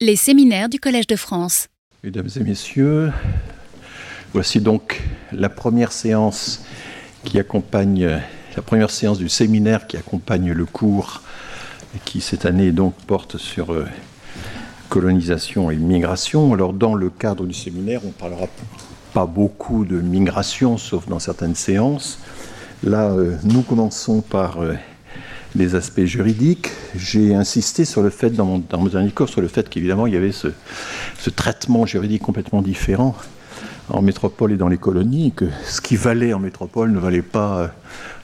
Les séminaires du Collège de France. Mesdames et messieurs, voici donc la première séance qui accompagne la première séance du séminaire qui accompagne le cours qui cette année donc porte sur euh, colonisation et migration. Alors dans le cadre du séminaire, on parlera pas beaucoup de migration sauf dans certaines séances. Là, euh, nous commençons par euh, les aspects juridiques. J'ai insisté sur le fait, dans mon, dans sur le fait qu'évidemment, il y avait ce, traitement juridique complètement différent en métropole et dans les colonies, que ce qui valait en métropole ne valait pas euh,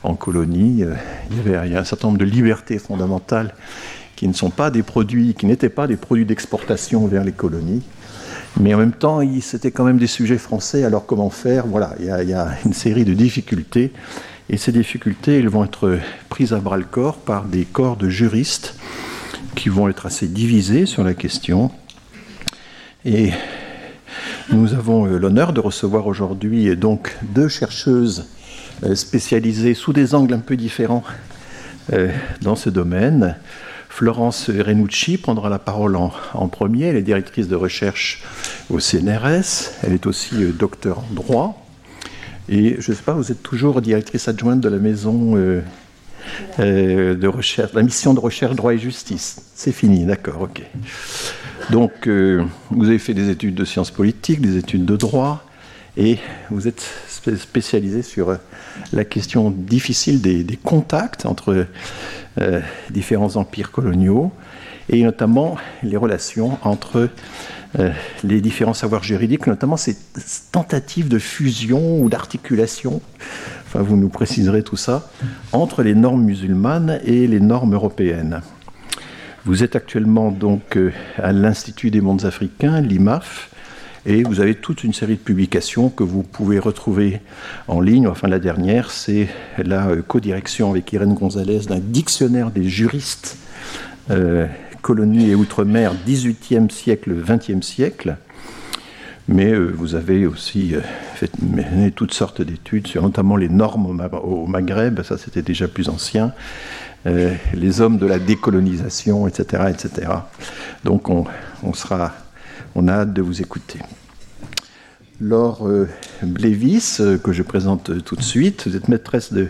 en colonie. Il y avait a un certain nombre de libertés fondamentales qui ne sont pas des produits, qui n'étaient pas des produits d'exportation vers les colonies. Mais en même temps, c'était quand même des sujets français, alors comment faire? Voilà, il y a une série de difficultés et ces difficultés, elles vont être prises à bras le corps par des corps de juristes qui vont être assez divisés sur la question. Et nous avons l'honneur de recevoir aujourd'hui donc deux chercheuses spécialisées sous des angles un peu différents dans ce domaine. Florence Renucci prendra la parole en, en, premier. Elle est directrice de recherche au CNRS. Elle est aussi docteur en droit. Et je ne sais pas, vous êtes toujours directrice adjointe de la maison euh, euh, de recherche, la mission de recherche droit et justice. C'est fini, d'accord, ok. Donc, euh, vous avez fait des études de sciences politiques, des études de droit, et vous êtes spécialisé sur la question difficile des, des contacts entre différents empires coloniaux, et notamment les relations entre euh, les différents savoirs juridiques, notamment ces tentatives de fusion ou d'articulation, enfin vous nous préciserez tout ça, entre les normes musulmanes et les normes européennes. Vous êtes actuellement donc euh, à l'Institut des mondes africains, l'IMAF, et vous avez toute une série de publications que vous pouvez retrouver en ligne. Enfin, la dernière, c'est la euh, codirection avec Irène Gonzalez d'un dictionnaire des juristes colonies et outre-mer 18e siècle, 20e siècle. Mais euh, vous avez aussi euh, mené toutes sortes d'études sur notamment les normes au, Ma au Maghreb, ça c'était déjà plus ancien, euh, les hommes de la décolonisation, etc. etc. Donc on, sera, on a hâte de vous écouter. Laure Blévis, que je présente tout de suite, vous êtes maîtresse de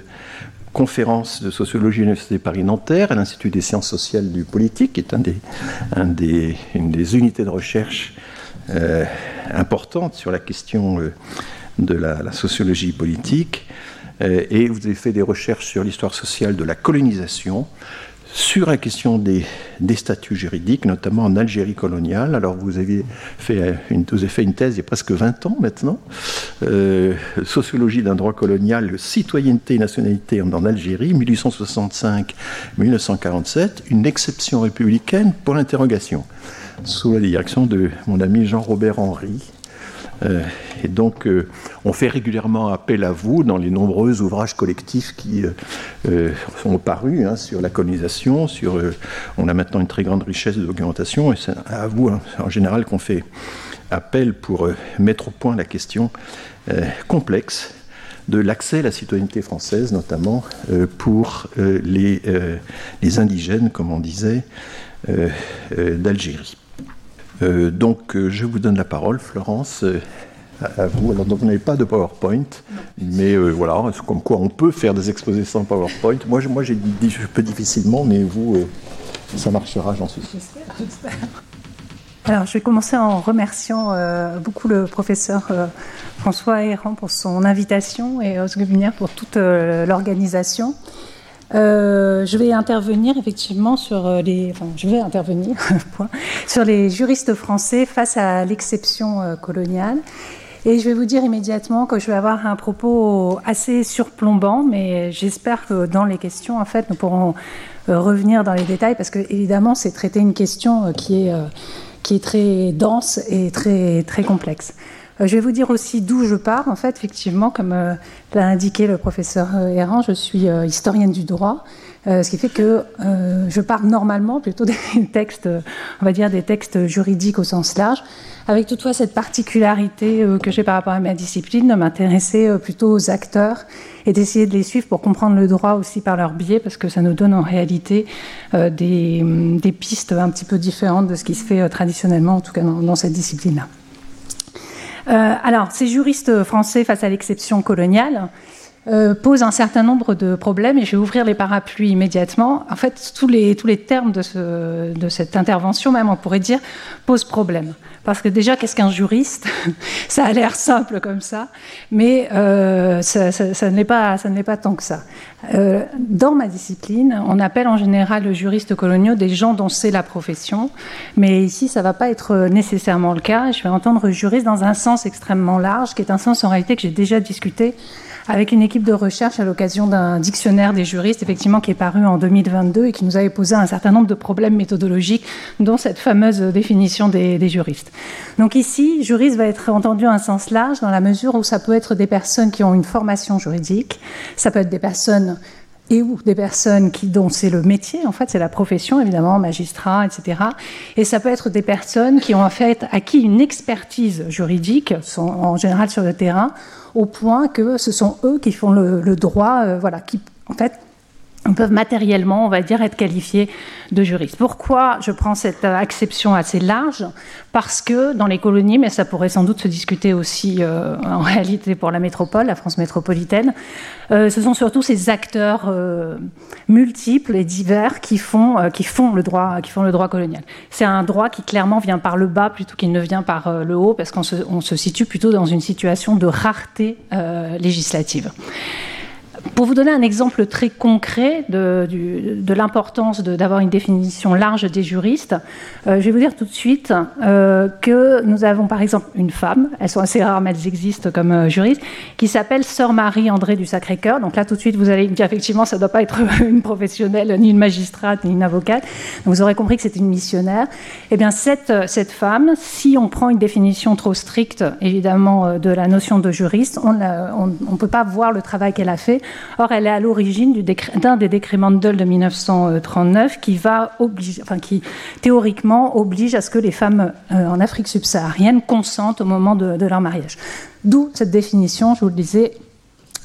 conférence de sociologie à l'Université Paris-Nanterre, à l'Institut des sciences sociales du politique, qui est une des unités de recherche euh, importantes sur la question euh, de la, la, sociologie politique. Euh, et vous avez fait des recherches sur l'histoire sociale de la colonisation, sur la question des, statuts juridiques, notamment en Algérie coloniale. Alors vous aviez fait une, vous avez fait une thèse il y a presque 20 ans maintenant, euh, sociologie d'un droit colonial, citoyenneté et nationalité en Algérie, 1865-1947, une exception républicaine pour l'interrogation, sous la direction de mon ami Jean-Robert Henry. Euh, et donc, euh, on fait régulièrement appel à vous dans les nombreux ouvrages collectifs qui euh, sont parus hein, sur la colonisation. On a maintenant une très grande richesse de documentation, et c'est à vous hein, en général qu'on fait appel pour mettre au point la question complexe de l'accès à la citoyenneté française, notamment pour les, indigènes, comme on disait, d'Algérie. Euh, donc, euh, je vous donne la parole, Florence, euh, à, vous. Alors, donc, vous n'avez pas de PowerPoint, mais voilà, comme quoi on peut faire des exposés sans PowerPoint. Moi, moi, j'ai dit je peux difficilement, mais vous, ça marchera, j'en suis sûr. Alors, je vais commencer en remerciant beaucoup le professeur François Héran pour son invitation et Osgubinière pour toute l'organisation. Euh, je vais intervenir effectivement sur les, enfin, je vais intervenir sur les juristes français face à l'exception euh, coloniale. Et je vais vous dire immédiatement que je vais avoir un propos assez surplombant, mais j'espère que dans les questions, en fait, nous pourrons euh, revenir dans les détails parce que évidemment, c'est traiter une question euh, qui est euh, qui est très dense et très très complexe. Euh, je vais vous dire aussi d'où je pars. En fait, effectivement, comme euh, l'a indiqué le professeur Errand, je suis euh, historienne du droit. Euh, ce qui fait que euh, je parle normalement plutôt des textes, on va dire des textes juridiques au sens large, avec toutefois cette particularité euh, que j'ai par rapport à ma discipline de m'intéresser plutôt aux acteurs et d'essayer de les suivre pour comprendre le droit aussi par leur biais, parce que ça nous donne en réalité des, pistes un petit peu différentes de ce qui se fait traditionnellement, en tout cas dans cette discipline-là. Alors, ces juristes français face à l'exception coloniale, euh, pose un certain nombre de problèmes et je vais ouvrir les parapluies immédiatement. En fait, tous les, tous les termes de, ce, de cette intervention, même on pourrait dire, posent problème. Parce que déjà, qu'est-ce qu'un juriste Ça a l'air simple comme ça, mais euh, ça, ça, pas, pas tant que ça. Euh, dans ma discipline, on appelle en général le juriste coloniaux des gens dont c'est la profession, mais ici, ça ne va pas être nécessairement le cas. Je vais entendre juriste dans un sens extrêmement large, qui est un sens en réalité que j'ai déjà discuté avec une équipe de recherche à l'occasion d'un dictionnaire des juristes, effectivement, qui est paru en 2022 et qui nous avait posé un certain nombre de problèmes méthodologiques, dont cette fameuse définition des, juristes. Donc ici, juriste va être entendu un sens large dans la mesure où ça peut être des personnes qui ont une formation juridique, ça peut être des personnes et ou des personnes qui, dont c'est le métier, en fait, c'est la profession, évidemment, magistrat, etc. Et ça peut être des personnes qui ont en fait acquis une expertise juridique, en général sur le terrain, au point que ce sont eux qui font le, le droit, euh, voilà, qui en fait peuvent matériellement, on va dire, être qualifiés de juristes. Pourquoi je prends cette euh, acception assez large? Parce que dans les colonies, mais ça pourrait sans doute se discuter aussi euh, en réalité pour la métropole, la France métropolitaine, euh, ce sont surtout ces acteurs multiples et divers qui font, le droit, colonial. C'est un droit qui clairement vient par le bas plutôt qu'il ne vient par le haut, parce qu'on se, situe plutôt dans une situation de rareté législative. Pour vous donner un exemple très concret de, l'importance d'avoir une définition large des juristes, euh, je vais vous dire tout de suite euh, que nous avons par exemple une femme, elles sont assez rares mais elles existent comme euh, juristes, qui s'appelle Sœur Marie-André du Sacré-Cœur. Donc là tout de suite vous allez dire effectivement ça ne doit pas être une professionnelle, ni une magistrate, ni une avocate. Vous aurez compris que c'est une missionnaire. Eh bien cette, cette femme, si on prend une définition trop stricte évidemment euh, de la notion de juriste, on ne peut pas voir le travail qu'elle a fait Or, elle est à l'origine d'un des décrets Mandel de 1939 qui va théoriquement oblige à ce que les femmes euh, en Afrique subsaharienne consentent au moment de, de leur mariage. D'où cette définition, je vous le disais,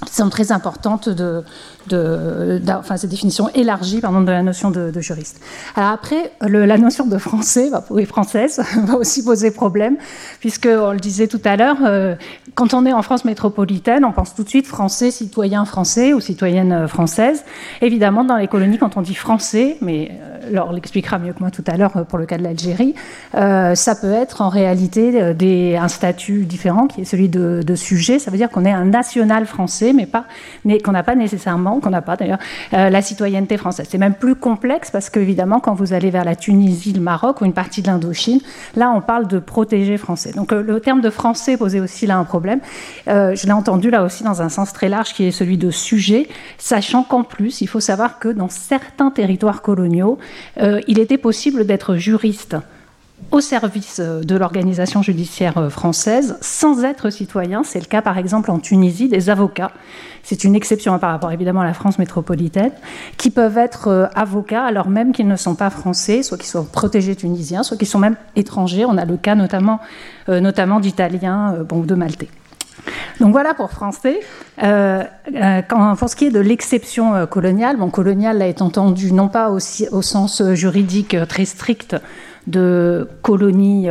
sont très importantes de, de, de, enfin, cette définition élargie pardon, de la notion de, juriste. Alors après, la notion de français, oui, française, va aussi poser problème, puisque on le disait tout à l'heure, euh, quand on est en France métropolitaine, on pense tout de suite français, citoyen français ou citoyenne française. Évidemment, dans les colonies, quand on dit français, mais euh, Laure l'expliquera mieux que moi tout à l'heure pour le cas de l'Algérie, euh, ça peut être en réalité euh, un statut différent qui est celui de, sujet. Ça veut dire qu'on est un national français, mais pas, qu'on n'a pas nécessairement qu'on n'a pas d'ailleurs, euh, la citoyenneté française. C'est même plus complexe parce qu'évidemment, quand vous allez vers la Tunisie, le Maroc ou une partie de l'Indochine, là, on parle de protégés français. Donc euh, le terme de français posait aussi là un problème. Euh, je l'ai entendu là aussi dans un sens très large qui est celui de sujet, sachant qu'en plus, il faut savoir que dans certains territoires coloniaux, euh, il était possible d'être juriste au service euh, de l'organisation judiciaire euh, française sans être citoyen. C'est le cas par exemple en Tunisie des avocats. C'est une exception par rapport évidemment à la France métropolitaine, qui peuvent être avocats alors même qu'ils ne sont pas français, soit qu'ils sont protégés tunisiens, soit qu'ils sont même étrangers. On a le cas notamment, notamment d'Italiens euh, de Maltais. Donc voilà pour français. Euh, euh, pour ce qui est de l'exception euh, coloniale, bon, coloniale est entendu non pas au sens juridique très strict de colonies.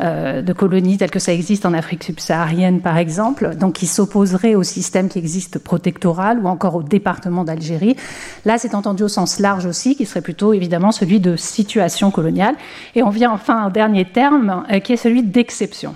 Euh, de colonies telles que ça existe en Afrique subsaharienne, par exemple, donc qui s'opposerait au système qui existe protectoral ou encore au département d'Algérie. Là, c'est entendu au sens large aussi, qui serait plutôt évidemment celui de situation coloniale. Et on vient enfin au dernier terme, qui est celui d'exception.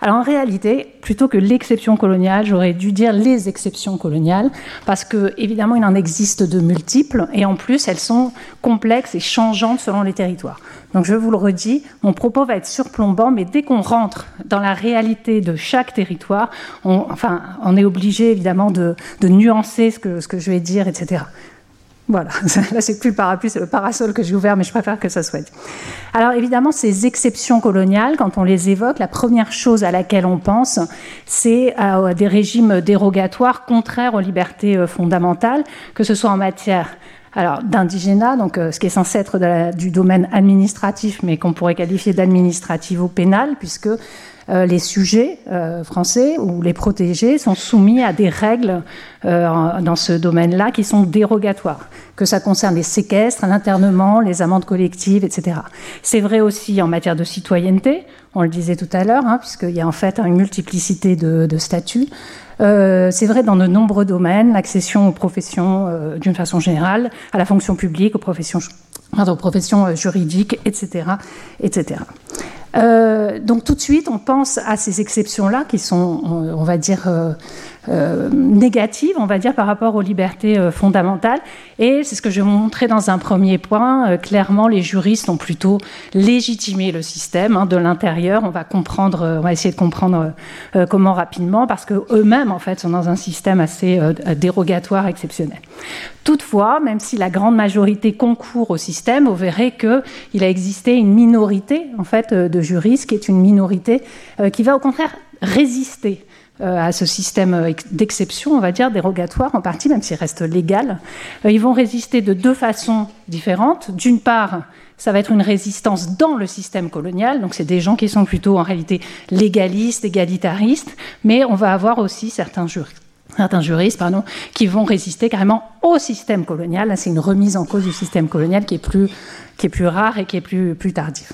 Alors en réalité, plutôt que l'exception coloniale, j'aurais dû dire les exceptions coloniales, parce que évidemment il en existe de multiples, et en plus elles sont complexes et changeantes selon les territoires. Donc je vous le redis, mon propos va être surplombant, mais dès qu'on rentre dans la réalité de chaque territoire, on, enfin, on est obligé évidemment de, nuancer ce que je vais dire, etc. Voilà, là c'est plus le parapluie, c'est le parasol que j'ai ouvert, mais je préfère que ça soit dit. Alors évidemment, ces exceptions coloniales, quand on les évoque, la première chose à laquelle on pense, c'est à des régimes dérogatoires contraires aux libertés euh, fondamentales, que ce soit en matière d'indigénat, donc ce qui est censé être du domaine administratif, mais qu'on pourrait qualifier d'administratif ou pénal, puisque euh, les sujets euh, français ou les protégés sont soumis à des règles euh, dans ce domaine-là qui sont dérogatoires, que ça concerne les séquestres, l'internement, les amendes collectives, etc. C'est vrai aussi en matière de citoyenneté, on le disait tout à l'heure, hein, puisqu'il y a en fait une multiplicité de, statuts. c'est vrai dans de nombreux domaines, l'accession aux professions d'une façon générale, à la fonction publique, aux professions, aux professions juridiques, etc. etc. Euh, donc tout de suite, on pense à ces exceptions-là qui sont, on, va dire, euh, euh, négatives, on va dire, par rapport aux libertés fondamentales. Et c'est ce que je vais vous montrer dans un premier point. clairement, les juristes ont plutôt légitimé le système hein, de l'intérieur. On va comprendre, on va essayer de comprendre comment rapidement, parce que eux-mêmes, en fait, sont dans un système assez dérogatoire, exceptionnel. Toutefois, même si la grande majorité concourt au système, vous verrez qu'il a existé une minorité, en fait, de juristes, qui est une minorité euh, qui va au contraire résister euh, à ce système euh, d'exception, on va dire, dérogatoire en partie, même s'il reste légal. Ils vont résister de deux façons différentes. D'une part, ça va être une résistance dans le système colonial, donc c'est des gens qui sont plutôt en réalité légalistes, égalitaristes, mais on va avoir aussi certains juristes pardon, qui vont résister carrément au système colonial. C'est une remise en cause du système colonial qui est plus, qui est plus rare et qui est plus, plus tardive.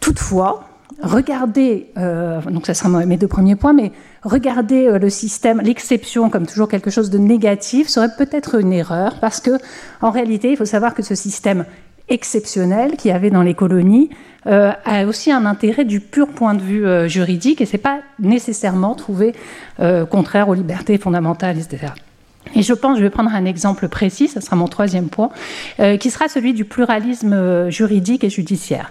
Toutefois, regardez, euh, donc ça sera mes deux premiers points, mais regarder euh, le système, l'exception comme toujours quelque chose de négatif serait peut-être une erreur parce que en réalité, il faut savoir que ce système exceptionnel qu'il y avait dans les colonies euh, a aussi un intérêt du pur point de vue juridique et c'est pas nécessairement trouvé contraire aux libertés fondamentales, etc. Et je pense, je vais prendre un exemple précis, ce sera mon troisième point, qui sera celui du pluralisme juridique et judiciaire.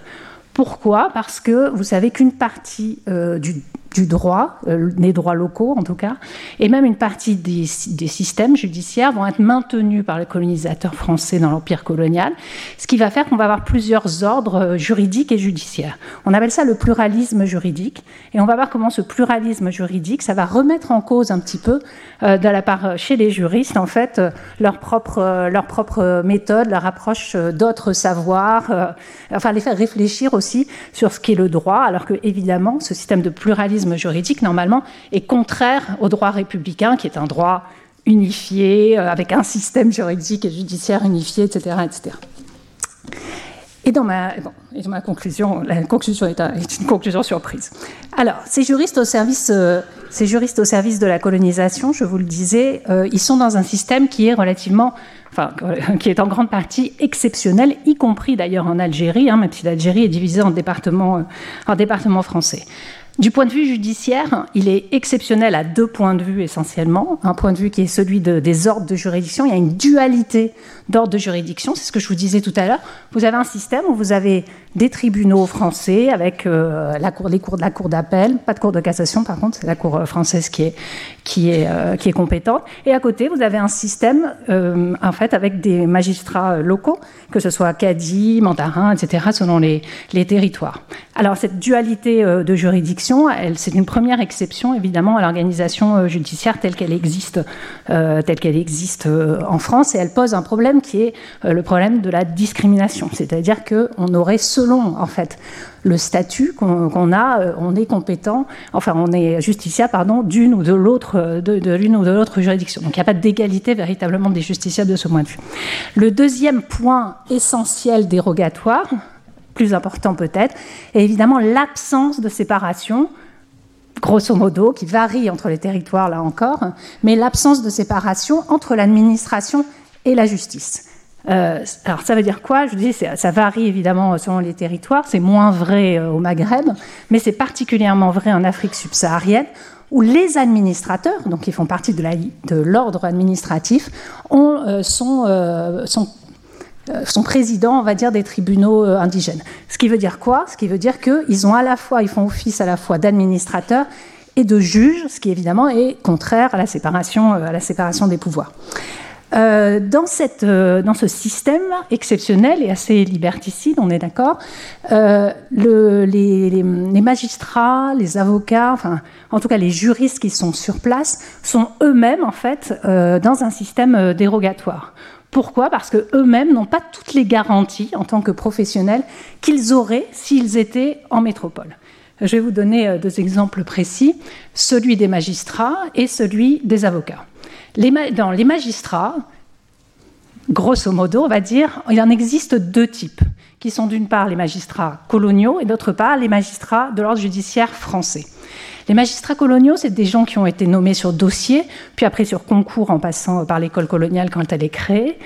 Pourquoi? Parce que vous savez qu'une partie euh, du du droit, euh, les droits locaux en tout cas, et même une partie des, systèmes judiciaires vont être maintenus par les colonisateurs français dans l'empire colonial, ce qui va faire qu'on va avoir plusieurs ordres euh, juridiques et judiciaires. On appelle ça le pluralisme juridique, et on va voir comment ce pluralisme juridique, ça va remettre en cause un petit peu, euh, de la part chez les juristes, en fait, leur propre, leur propre méthode, leur approche d'autres savoirs, enfin les faire réfléchir aussi sur ce qu'est le droit, alors que évidemment, ce système de pluralisme juridique, normalement, est contraire au droit républicain, qui est un droit unifié, euh, avec un système juridique et judiciaire unifié, etc. etc. Et dans, ma, conclusion, la conclusion est, une conclusion surprise. Alors, ces juristes au service, euh, ces juristes au service de la colonisation, je vous le disais, euh, ils sont dans un système qui est relativement, enfin, qui est en grande partie exceptionnel, y compris d'ailleurs en Algérie, hein, même si l'Algérie est divisée en départements français. Du point de vue judiciaire, il est exceptionnel à deux points de vue essentiellement. Un point de vue qui est celui des ordres de juridiction. Il y a une dualité d'ordre de juridiction, c'est ce que je vous disais tout à l'heure. Vous avez un système où vous avez des tribunaux français avec euh, la cour, les cours de la cour d'appel, pas de cour de cassation par contre, c'est la cour euh, française euh, qui est compétente. Et à côté, vous avez un système en fait avec des magistrats locaux, que ce soit Cadi, Mandarin, etc., selon les, les territoires. Alors cette dualité de juridiction, c'est une première exception évidemment à l'organisation judiciaire telle qu'elle existe, qu'elle existe en France, et elle pose un problème qui est le problème de la discrimination, c'est-à-dire qu'on aurait selon en fait le statut qu'on a, euh, on est compétent, enfin on est justiciable pardon d'une ou de l'autre euh, l'une ou de l'autre juridiction. Donc il n'y a pas d'égalité véritablement des justiciables de ce point de vue. Le deuxième point essentiel dérogatoire, plus important peut-être, est évidemment l'absence de séparation grosso modo, qui varie entre les territoires là encore, mais l'absence de séparation entre l'administration et la justice. Euh, alors ça veut dire quoi? Je dis, ça varie évidemment selon les territoires. C'est moins vrai euh, au Maghreb, mais c'est particulièrement vrai en Afrique subsaharienne, où les administrateurs, donc qui font partie de l'ordre administratif, euh, sont, sont, présidents, on va dire, des tribunaux indigènes. Ce qui veut dire quoi? Ce qui veut dire qu'ils ont à la fois, ils font office à la fois d'administrateurs et de juges, ce qui évidemment est contraire à la séparation, séparation des pouvoirs. Euh, dans, euh, ce système exceptionnel et assez liberticide, on est d'accord, euh, le, les, les, magistrats, les avocats, enfin, en tout cas les juristes qui sont sur place, sont eux-mêmes en fait dans un système dérogatoire. Pourquoi? Parce que eux-mêmes n'ont pas toutes les garanties en tant que professionnels qu'ils auraient s'ils étaient en métropole. Je vais vous donner euh, deux exemples précis, celui des magistrats et celui des avocats. dans les magistrats, grosso modo, on va dire, il en existe deux types, qui sont d'une part les magistrats coloniaux et d'autre part les magistrats de l'ordre judiciaire français. Les magistrats coloniaux, c'est des gens qui ont été nommés sur dossier, puis après sur concours en passant par l'école coloniale quand elle est créée,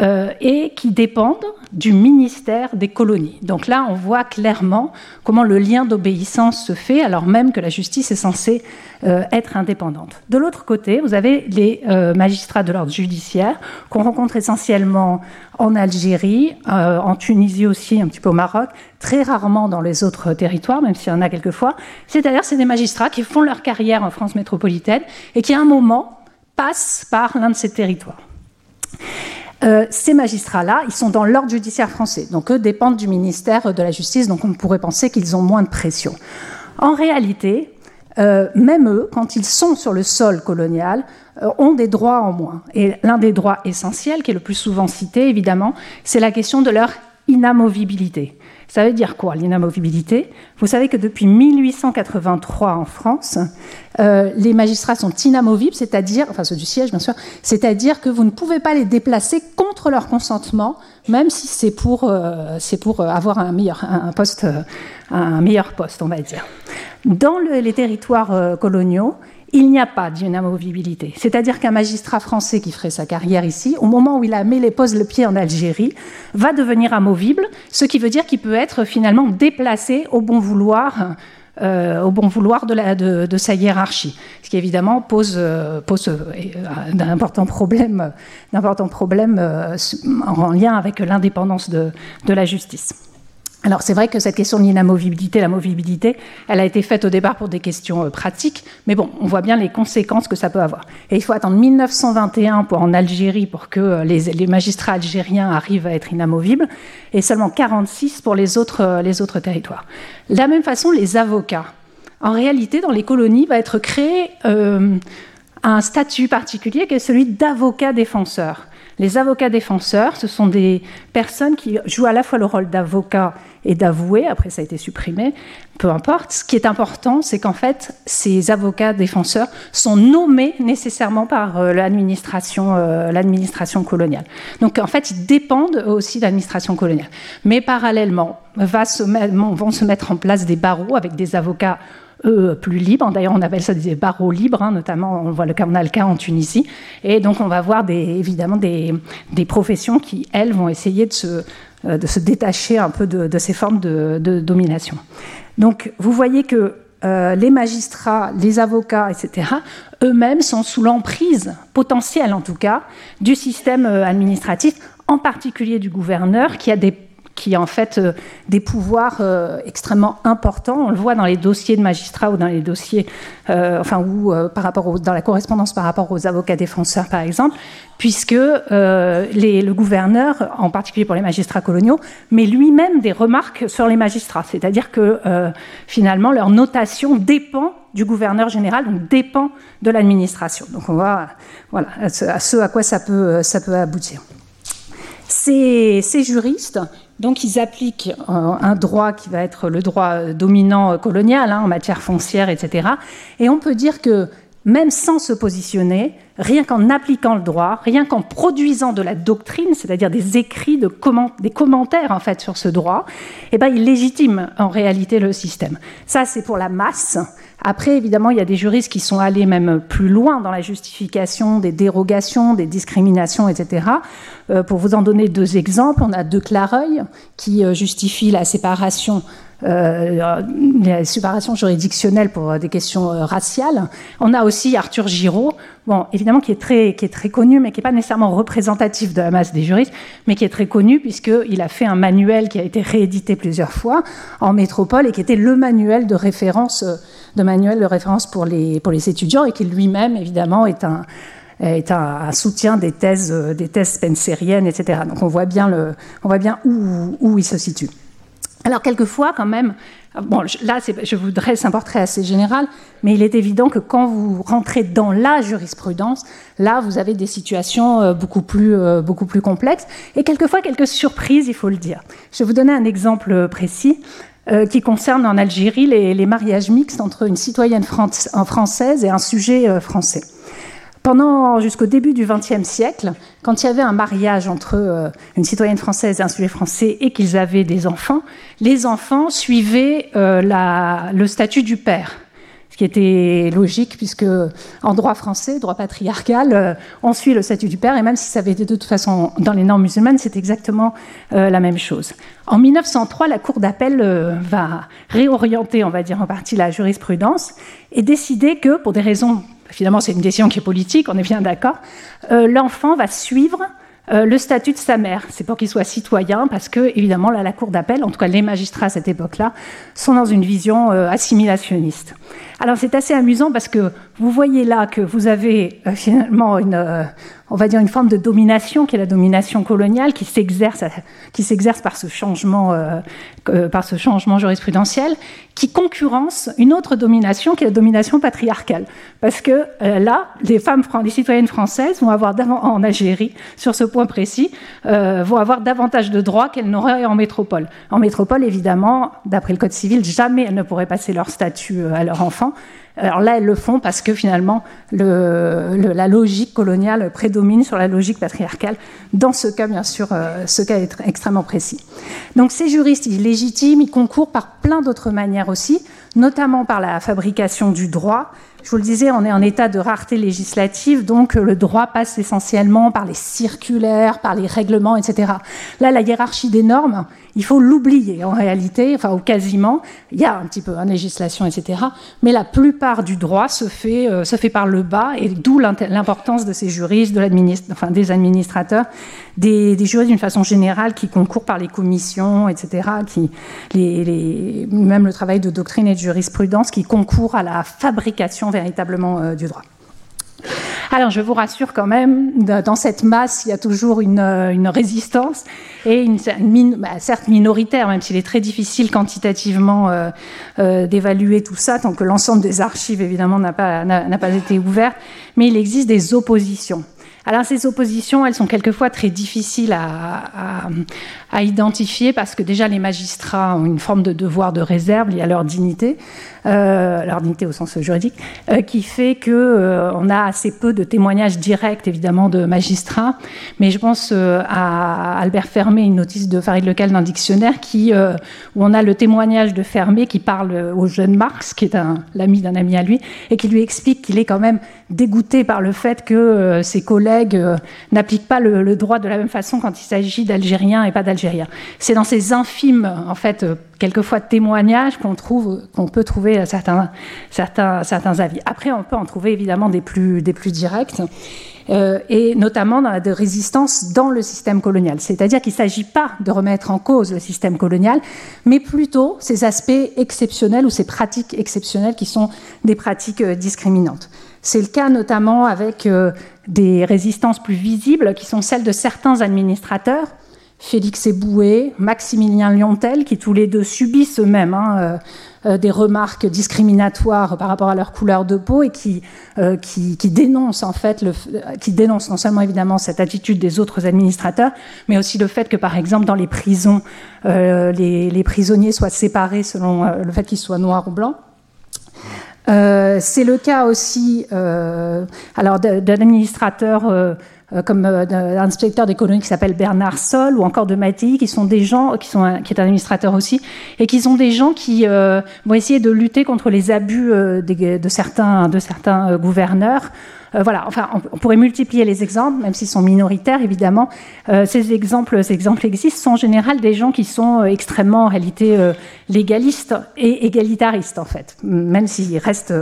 euh, et qui dépendent du ministère des colonies. Donc là, on voit clairement comment le lien d'obéissance se fait, alors même que la justice est censée euh, être indépendante. De l'autre côté, vous avez les euh, magistrats de l'ordre judiciaire qu'on rencontre essentiellement en Algérie, en Tunisie aussi, un petit peu au Maroc, très rarement dans les autres territoires, même s'il y en a quelquefois. C'est-à-dire, c'est des magistrats qui font leur carrière en France métropolitaine et qui, à un moment, passent par l'un de ces territoires. Euh, ces magistrats-là, ils sont dans l'ordre judiciaire français. Donc, eux dépendent du ministère de la Justice, donc on pourrait penser qu'ils ont moins de pression. En réalité, euh, même eux, quand ils sont sur le sol colonial, euh, ont des droits en moins. Et l'un des droits essentiels, qui est le plus souvent cité, évidemment, c'est la question de leur inamovibilité. Ça veut dire quoi l'inamovibilité? Vous savez que depuis 1883 en France, euh, les magistrats sont inamovibles, c'est-à-dire, enfin ceux du siège bien sûr, c'est-à-dire que vous ne pouvez pas les déplacer contre leur consentement, même si c'est pour, euh, pour avoir un meilleur, un poste, un meilleur poste, on va dire. Dans les territoires euh, coloniaux, il n'y a pas d'inamovibilité. C'est-à-dire qu'un magistrat français qui ferait sa carrière ici, au moment où il a les pose le pied en Algérie, va devenir amovible, ce qui veut dire qu'il peut être finalement déplacé au bon vouloir. Euh, au bon vouloir de, sa hiérarchie, ce qui évidemment pose, euh, pose euh, d'importants problèmes, problèmes en lien avec l'indépendance de la justice. Alors c'est vrai que cette question de l'inamovibilité, la mobilité, elle a été faite au départ pour des questions euh, pratiques, mais bon, on voit bien les conséquences que ça peut avoir. Et il faut attendre 1921 pour en Algérie pour que euh, les, magistrats algériens arrivent à être inamovibles, et seulement 46 pour les autres, euh, les autres territoires. De la même façon, les avocats. En réalité, dans les colonies, va être créé un statut particulier qui est celui d'avocat défenseur. Les avocats défenseurs, ce sont des personnes qui jouent à la fois le rôle d'avocat et d'avoué, après ça a été supprimé, peu importe. Ce qui est important, c'est qu'en fait, ces avocats défenseurs sont nommés nécessairement par euh, l'administration, euh, l'administration coloniale. Donc en fait, ils dépendent aussi de l'administration coloniale. Mais parallèlement, vont se mettre en place des barreaux avec des avocats eux, plus libres. D'ailleurs, on appelle ça des barreaux libres, hein, notamment, on voit le, a le cas en Tunisie. Et donc, on va voir des, évidemment des, professions qui, elles, vont essayer de se, euh, détacher un peu de, ces formes de, domination. Donc vous voyez que euh, les magistrats, les avocats, etc., eux-mêmes sont sous l'emprise potentielle, en tout cas, du système euh, administratif, en particulier du gouverneur, qui a des qui a en fait euh, des pouvoirs euh, extrêmement importants. On le voit dans les dossiers de magistrats ou dans les dossiers, euh, enfin, ou par rapport dans la correspondance par rapport aux avocats défenseurs, par exemple, puisque le gouverneur, en particulier pour les magistrats coloniaux, met lui-même des remarques sur les magistrats. C'est-à-dire que finalement, leur notation dépend du gouverneur général, donc dépend de l'administration. Donc on voit voilà, à ce à quoi ça peut, ça peut aboutir. Ces, ces, juristes, donc ils appliquent euh, un droit qui va être le droit dominant colonial hein, en matière foncière, etc. Et on peut dire que même sans se positionner, rien qu'en appliquant le droit, rien qu'en produisant de la doctrine, c'est-à-dire des écrits, de des commentaires en fait sur ce droit, eh ben, il légitime en réalité le système. Ça, c'est pour la masse. Après, évidemment, il y a des juristes qui sont allés même plus loin dans la justification des dérogations, des discriminations, etc. Euh, pour vous en donner deux exemples, on a De Clareuil qui euh, justifie la séparation la séparation juridictionnelle pour des questions raciales. On a aussi Arthur Giraud, bon, évidemment qui est très, qui est très connu, mais qui n'est pas nécessairement représentatif de la masse des juristes, mais qui est très connu puisqu'il a fait un manuel qui a été réédité plusieurs fois en métropole et qui était le manuel de référence, de manuel de référence pour les, pour les étudiants et qui lui-même, évidemment, est un est un, soutien des thèses, des thèses etc. Donc on voit bien, le, on voit bien où, où il se situe. Alors quelquefois, quand même, bon, là, je vous dresse un portrait assez général, mais il est évident que quand vous rentrez dans la jurisprudence, là, vous avez des situations euh, beaucoup plus, euh, beaucoup plus complexes et quelquefois quelques surprises, il faut le dire. Je vais vous donner un exemple précis. Euh, qui concerne en Algérie les, les, mariages mixtes entre une citoyenne française et un sujet français. Pendant jusqu'au début du XXe siècle, quand il y avait un mariage entre euh, une citoyenne française et un sujet français et qu'ils avaient des enfants, les enfants suivaient euh, le statut du père. Ce qui était logique, puisque en droit français, droit patriarcal, euh, on suit le statut du père, et même si ça avait été de toute façon dans les normes musulmanes, c'est exactement la même chose. En 1903, la Cour d'appel va réorienter, on va dire en partie, la jurisprudence et décider que, pour des raisons finalement c'est une décision qui est politique, on est bien d'accord, euh, l'enfant va suivre euh, le statut de sa mère. C'est pour qu'il soit citoyen, parce que, évidemment, la Cour d'appel, en tout cas les magistrats à cette époque-là, sont dans une vision euh, assimilationniste. Alors c'est assez amusant parce que vous voyez là que vous avez finalement une, on va dire une forme de domination qui est la domination coloniale qui s'exerce, qui s'exerce par ce changement, euh, par ce changement jurisprudentiel, qui concurrence une autre domination qui est la domination patriarcale. Parce que euh, là, les femmes, les citoyennes françaises vont avoir en Algérie, sur ce point précis, euh, vont avoir davantage de droits qu'elles n'auraient en métropole. En métropole, évidemment, d'après le code civil, jamais elles ne pourraient passer leur statut à leur enfant. Alors là, elles le font parce que finalement, la logique coloniale prédomine sur la logique patriarcale. Dans ce cas, bien sûr, euh, ce cas est extrêmement précis. Donc ces juristes, ils légitiment, ils concourent par plein d'autres manières aussi, notamment par la fabrication du droit, je vous le disais, on est en état de rareté législative, donc le droit passe essentiellement par les circulaires, par les règlements, etc. Là, la hiérarchie des normes, il faut l'oublier en réalité, enfin ou quasiment. Il y a un petit peu en législation, etc. Mais la plupart du droit se fait, euh, par le bas, et d'où l'importance de ces juristes, enfin, des administrateurs, des, juristes d'une façon générale qui concourent par les commissions, etc. Même le travail de doctrine et de jurisprudence qui concourent à la fabrication véritablement euh, du droit. Alors, je vous rassure quand même, dans cette masse, il y a toujours une, euh, résistance et une, bah, certes minoritaire, même s'il est très difficile quantitativement euh, d'évaluer tout ça, tant que l'ensemble des archives, évidemment, n'a pas, pas été ouvert, mais il existe des oppositions. Alors ces oppositions, elles sont quelquefois très difficiles à, identifier parce que déjà les magistrats ont une forme de devoir de réserve liée à leur dignité, euh, au sens juridique, euh, qui fait que euh, on a assez peu de témoignages directs évidemment de magistrats. Mais je pense à Albert Fermé, une notice de Farid Lecal dans le dictionnaire, où on a le témoignage de Fermé qui parle au jeune Marx, qui est l'ami d'un ami à lui, et qui lui explique qu'il est quand même dégoûté par le fait que ses collègues euh, n'appliquent pas le, droit de la même façon quand il s'agit d'Algériens et pas d'Algériens. C'est dans ces infimes, en fait, euh, quelquefois témoignages qu'on trouve, qu'on peut trouver certains, certains, certains avis. Après, on peut en trouver évidemment des plus, des plus directs. Euh, et notamment de résistance dans le système colonial. C'est-à-dire qu'il ne s'agit pas de remettre en cause le système colonial, mais plutôt ces aspects exceptionnels ou ces pratiques exceptionnelles qui sont des pratiques discriminantes. C'est le cas notamment avec des résistances plus visibles, qui sont celles de certains administrateurs, Félix Eboué, Maximilien Liontel, qui tous les deux subissent eux-mêmes hein, euh, euh, des remarques discriminatoires par rapport à leur couleur de peau et qui, euh, dénoncent en fait, qui dénoncent non seulement évidemment cette attitude des autres administrateurs, mais aussi le fait que par exemple dans les prisons, les, prisonniers soient séparés selon le fait qu'ils soient noirs ou blancs. C'est le cas aussi d'un administrateur comme d'un inspecteur d'économie qui s'appelle Bernard Sol ou encore de Mati, qui sont des gens qui sont qui est un administrateur aussi et qui sont des gens qui vont essayer de lutter contre les abus de certains de certains gouverneurs euh, voilà, enfin, on, pourrait multiplier les exemples, même s'ils sont minoritaires, évidemment. Euh, ces exemples, ces exemples existent, sont en général des gens qui sont euh, extrêmement, en réalité, légalistes et égalitaristes, en fait, même s'ils restent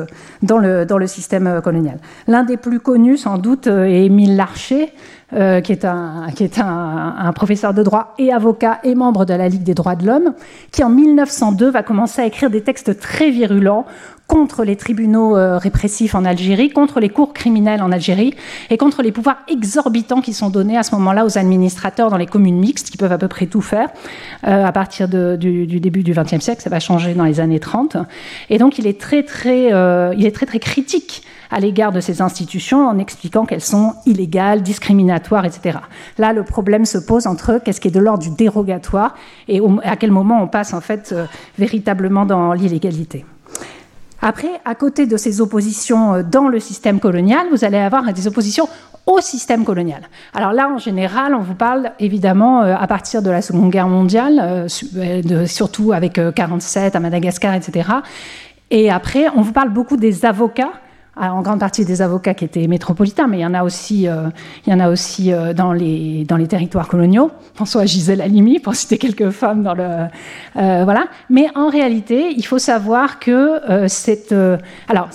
dans le, dans le système colonial. L'un des plus connus, sans doute, est Émile Larcher, qui est, un, qui est un, un, professeur de droit et avocat et membre de la Ligue des droits de l'homme, qui en 1902 va commencer à écrire des textes très virulents contre les tribunaux euh, répressifs en Algérie, contre les cours criminelles en Algérie et contre les pouvoirs exorbitants qui sont donnés à ce moment-là aux administrateurs dans les communes mixtes qui peuvent à peu près tout faire euh, à partir du, début du XXe siècle. Ça va changer dans les années 30. Et donc il est très très, euh, il est très très critique à l'égard de ces institutions en expliquant qu'elles sont illégales, discriminatoires, etc. Là, le problème se pose entre qu'est-ce qui est de l'ordre du dérogatoire et à quel moment on passe en fait véritablement dans l'illégalité. Après, à côté de ces oppositions euh, dans le système colonial, vous allez avoir des oppositions au système colonial. Alors là, en général, on vous parle évidemment euh, à partir de la Seconde Guerre mondiale, euh, surtout avec 47 à Madagascar, etc. Et après, on vous parle beaucoup des avocats en grande partie des avocats qui étaient métropolitains, mais il y en a aussi, euh, il y en a aussi euh, dans, les, territoires coloniaux. Pensons à Gisèle Halimi, pour citer quelques femmes dans le. Euh, voilà. Mais en réalité, il faut savoir que c'est. alors,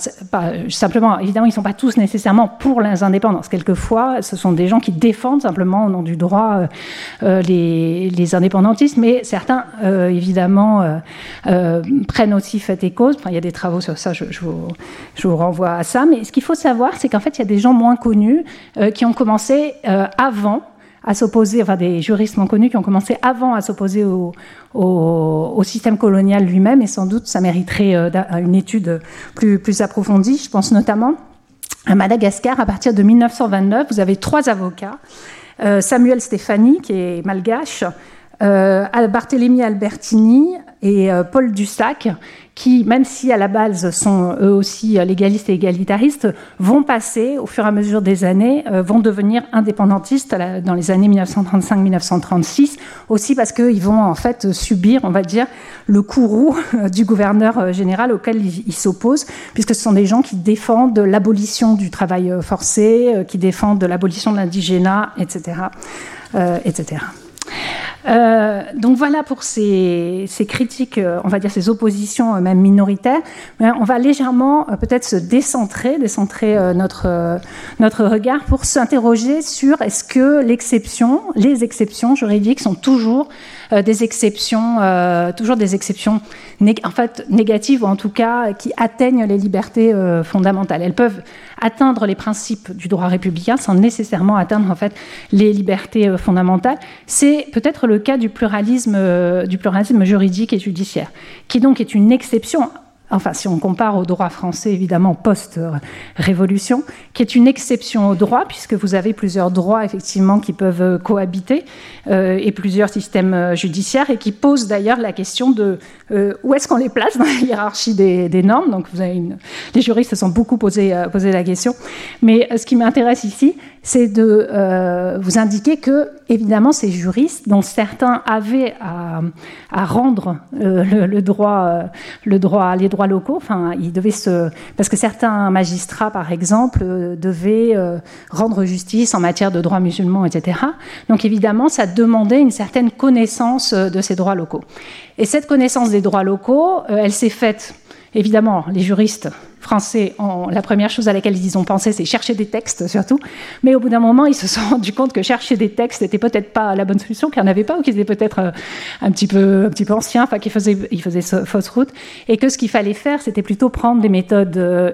simplement, évidemment, ils ne sont pas tous nécessairement pour les indépendances. Quelquefois, ce sont des gens qui défendent simplement au nom du droit les, indépendantistes, mais certains, évidemment, prennent aussi fait et cause. Il y a des travaux sur ça, je, vous, je vous renvoie à ça mais ce qu'il faut savoir, c'est qu'en fait, il y a des gens moins connus euh, qui ont commencé euh, avant à s'opposer, enfin des juristes moins connus qui ont commencé avant à s'opposer au, système colonial lui-même, et sans doute ça mériterait euh, une étude plus, plus approfondie. Je pense notamment à Madagascar, à partir de 1929, vous avez trois avocats. Samuel Stéphanie, qui est malgache, euh, Barthélemy Albertini et Paul Dussac, qui, même si à la base sont eux aussi légalistes et égalitaristes, vont passer, au fur et à mesure des années, euh, vont devenir indépendantistes dans les années 1935-1936, aussi parce qu'ils vont en fait subir, on va dire, le courroux du gouverneur euh, général auquel ils s'opposent, puisque ce sont des gens qui défendent l'abolition du travail euh, forcé, qui défendent l'abolition de l'indigénat, etc. etc. Euh, donc voilà pour ces, critiques, euh, on va dire ces oppositions euh, même minoritaires. On va légèrement peut-être se décentrer, décentrer notre, notre regard pour s'interroger sur est-ce que l'exception, les exceptions juridiques sont toujours des exceptions, toujours des exceptions en fait négatives ou en tout cas qui atteignent les libertés fondamentales. Elles peuvent atteindre les principes du droit républicain sans nécessairement atteindre en fait les libertés fondamentales. C'est peut-être le cas du pluralisme, euh, du pluralisme juridique et judiciaire, qui donc est une exception enfin si on compare au droit français évidemment post-révolution, qui est une exception au droit, puisque vous avez plusieurs droits effectivement qui peuvent euh, cohabiter, euh, et plusieurs systèmes judiciaires, et qui posent d'ailleurs la question de où est-ce qu'on les place dans la hiérarchie des, normes. Donc vous avez une... les juristes se sont beaucoup posé, posé la question. Mais ce qui m'intéresse ici, c'est de vous indiquer que, évidemment, ces juristes, dont certains avaient à, rendre le, droit, le droit, les droits locaux. Enfin, ils devaient se, parce que certains magistrats, par exemple, euh, devaient euh, rendre justice en matière de droits musulmans, etc. Donc évidemment, ça demandait une certaine connaissance euh, de ces droits locaux. Et cette connaissance des droits locaux, elle s'est faite Évidemment, les juristes français, ont, la première chose à laquelle ils ont pensé, c'est chercher des textes surtout. Mais au bout d'un moment, ils se sont rendus compte que chercher des textes n'était peut-être pas la bonne solution, qu'il n'y en avait pas, ou qu'ils étaient peut-être euh, un petit peu, un petit peu anciens, enfin qu'ils faisaient, ils faisaient fausse route. Et que ce qu'il fallait faire, c'était plutôt prendre des méthodes euh,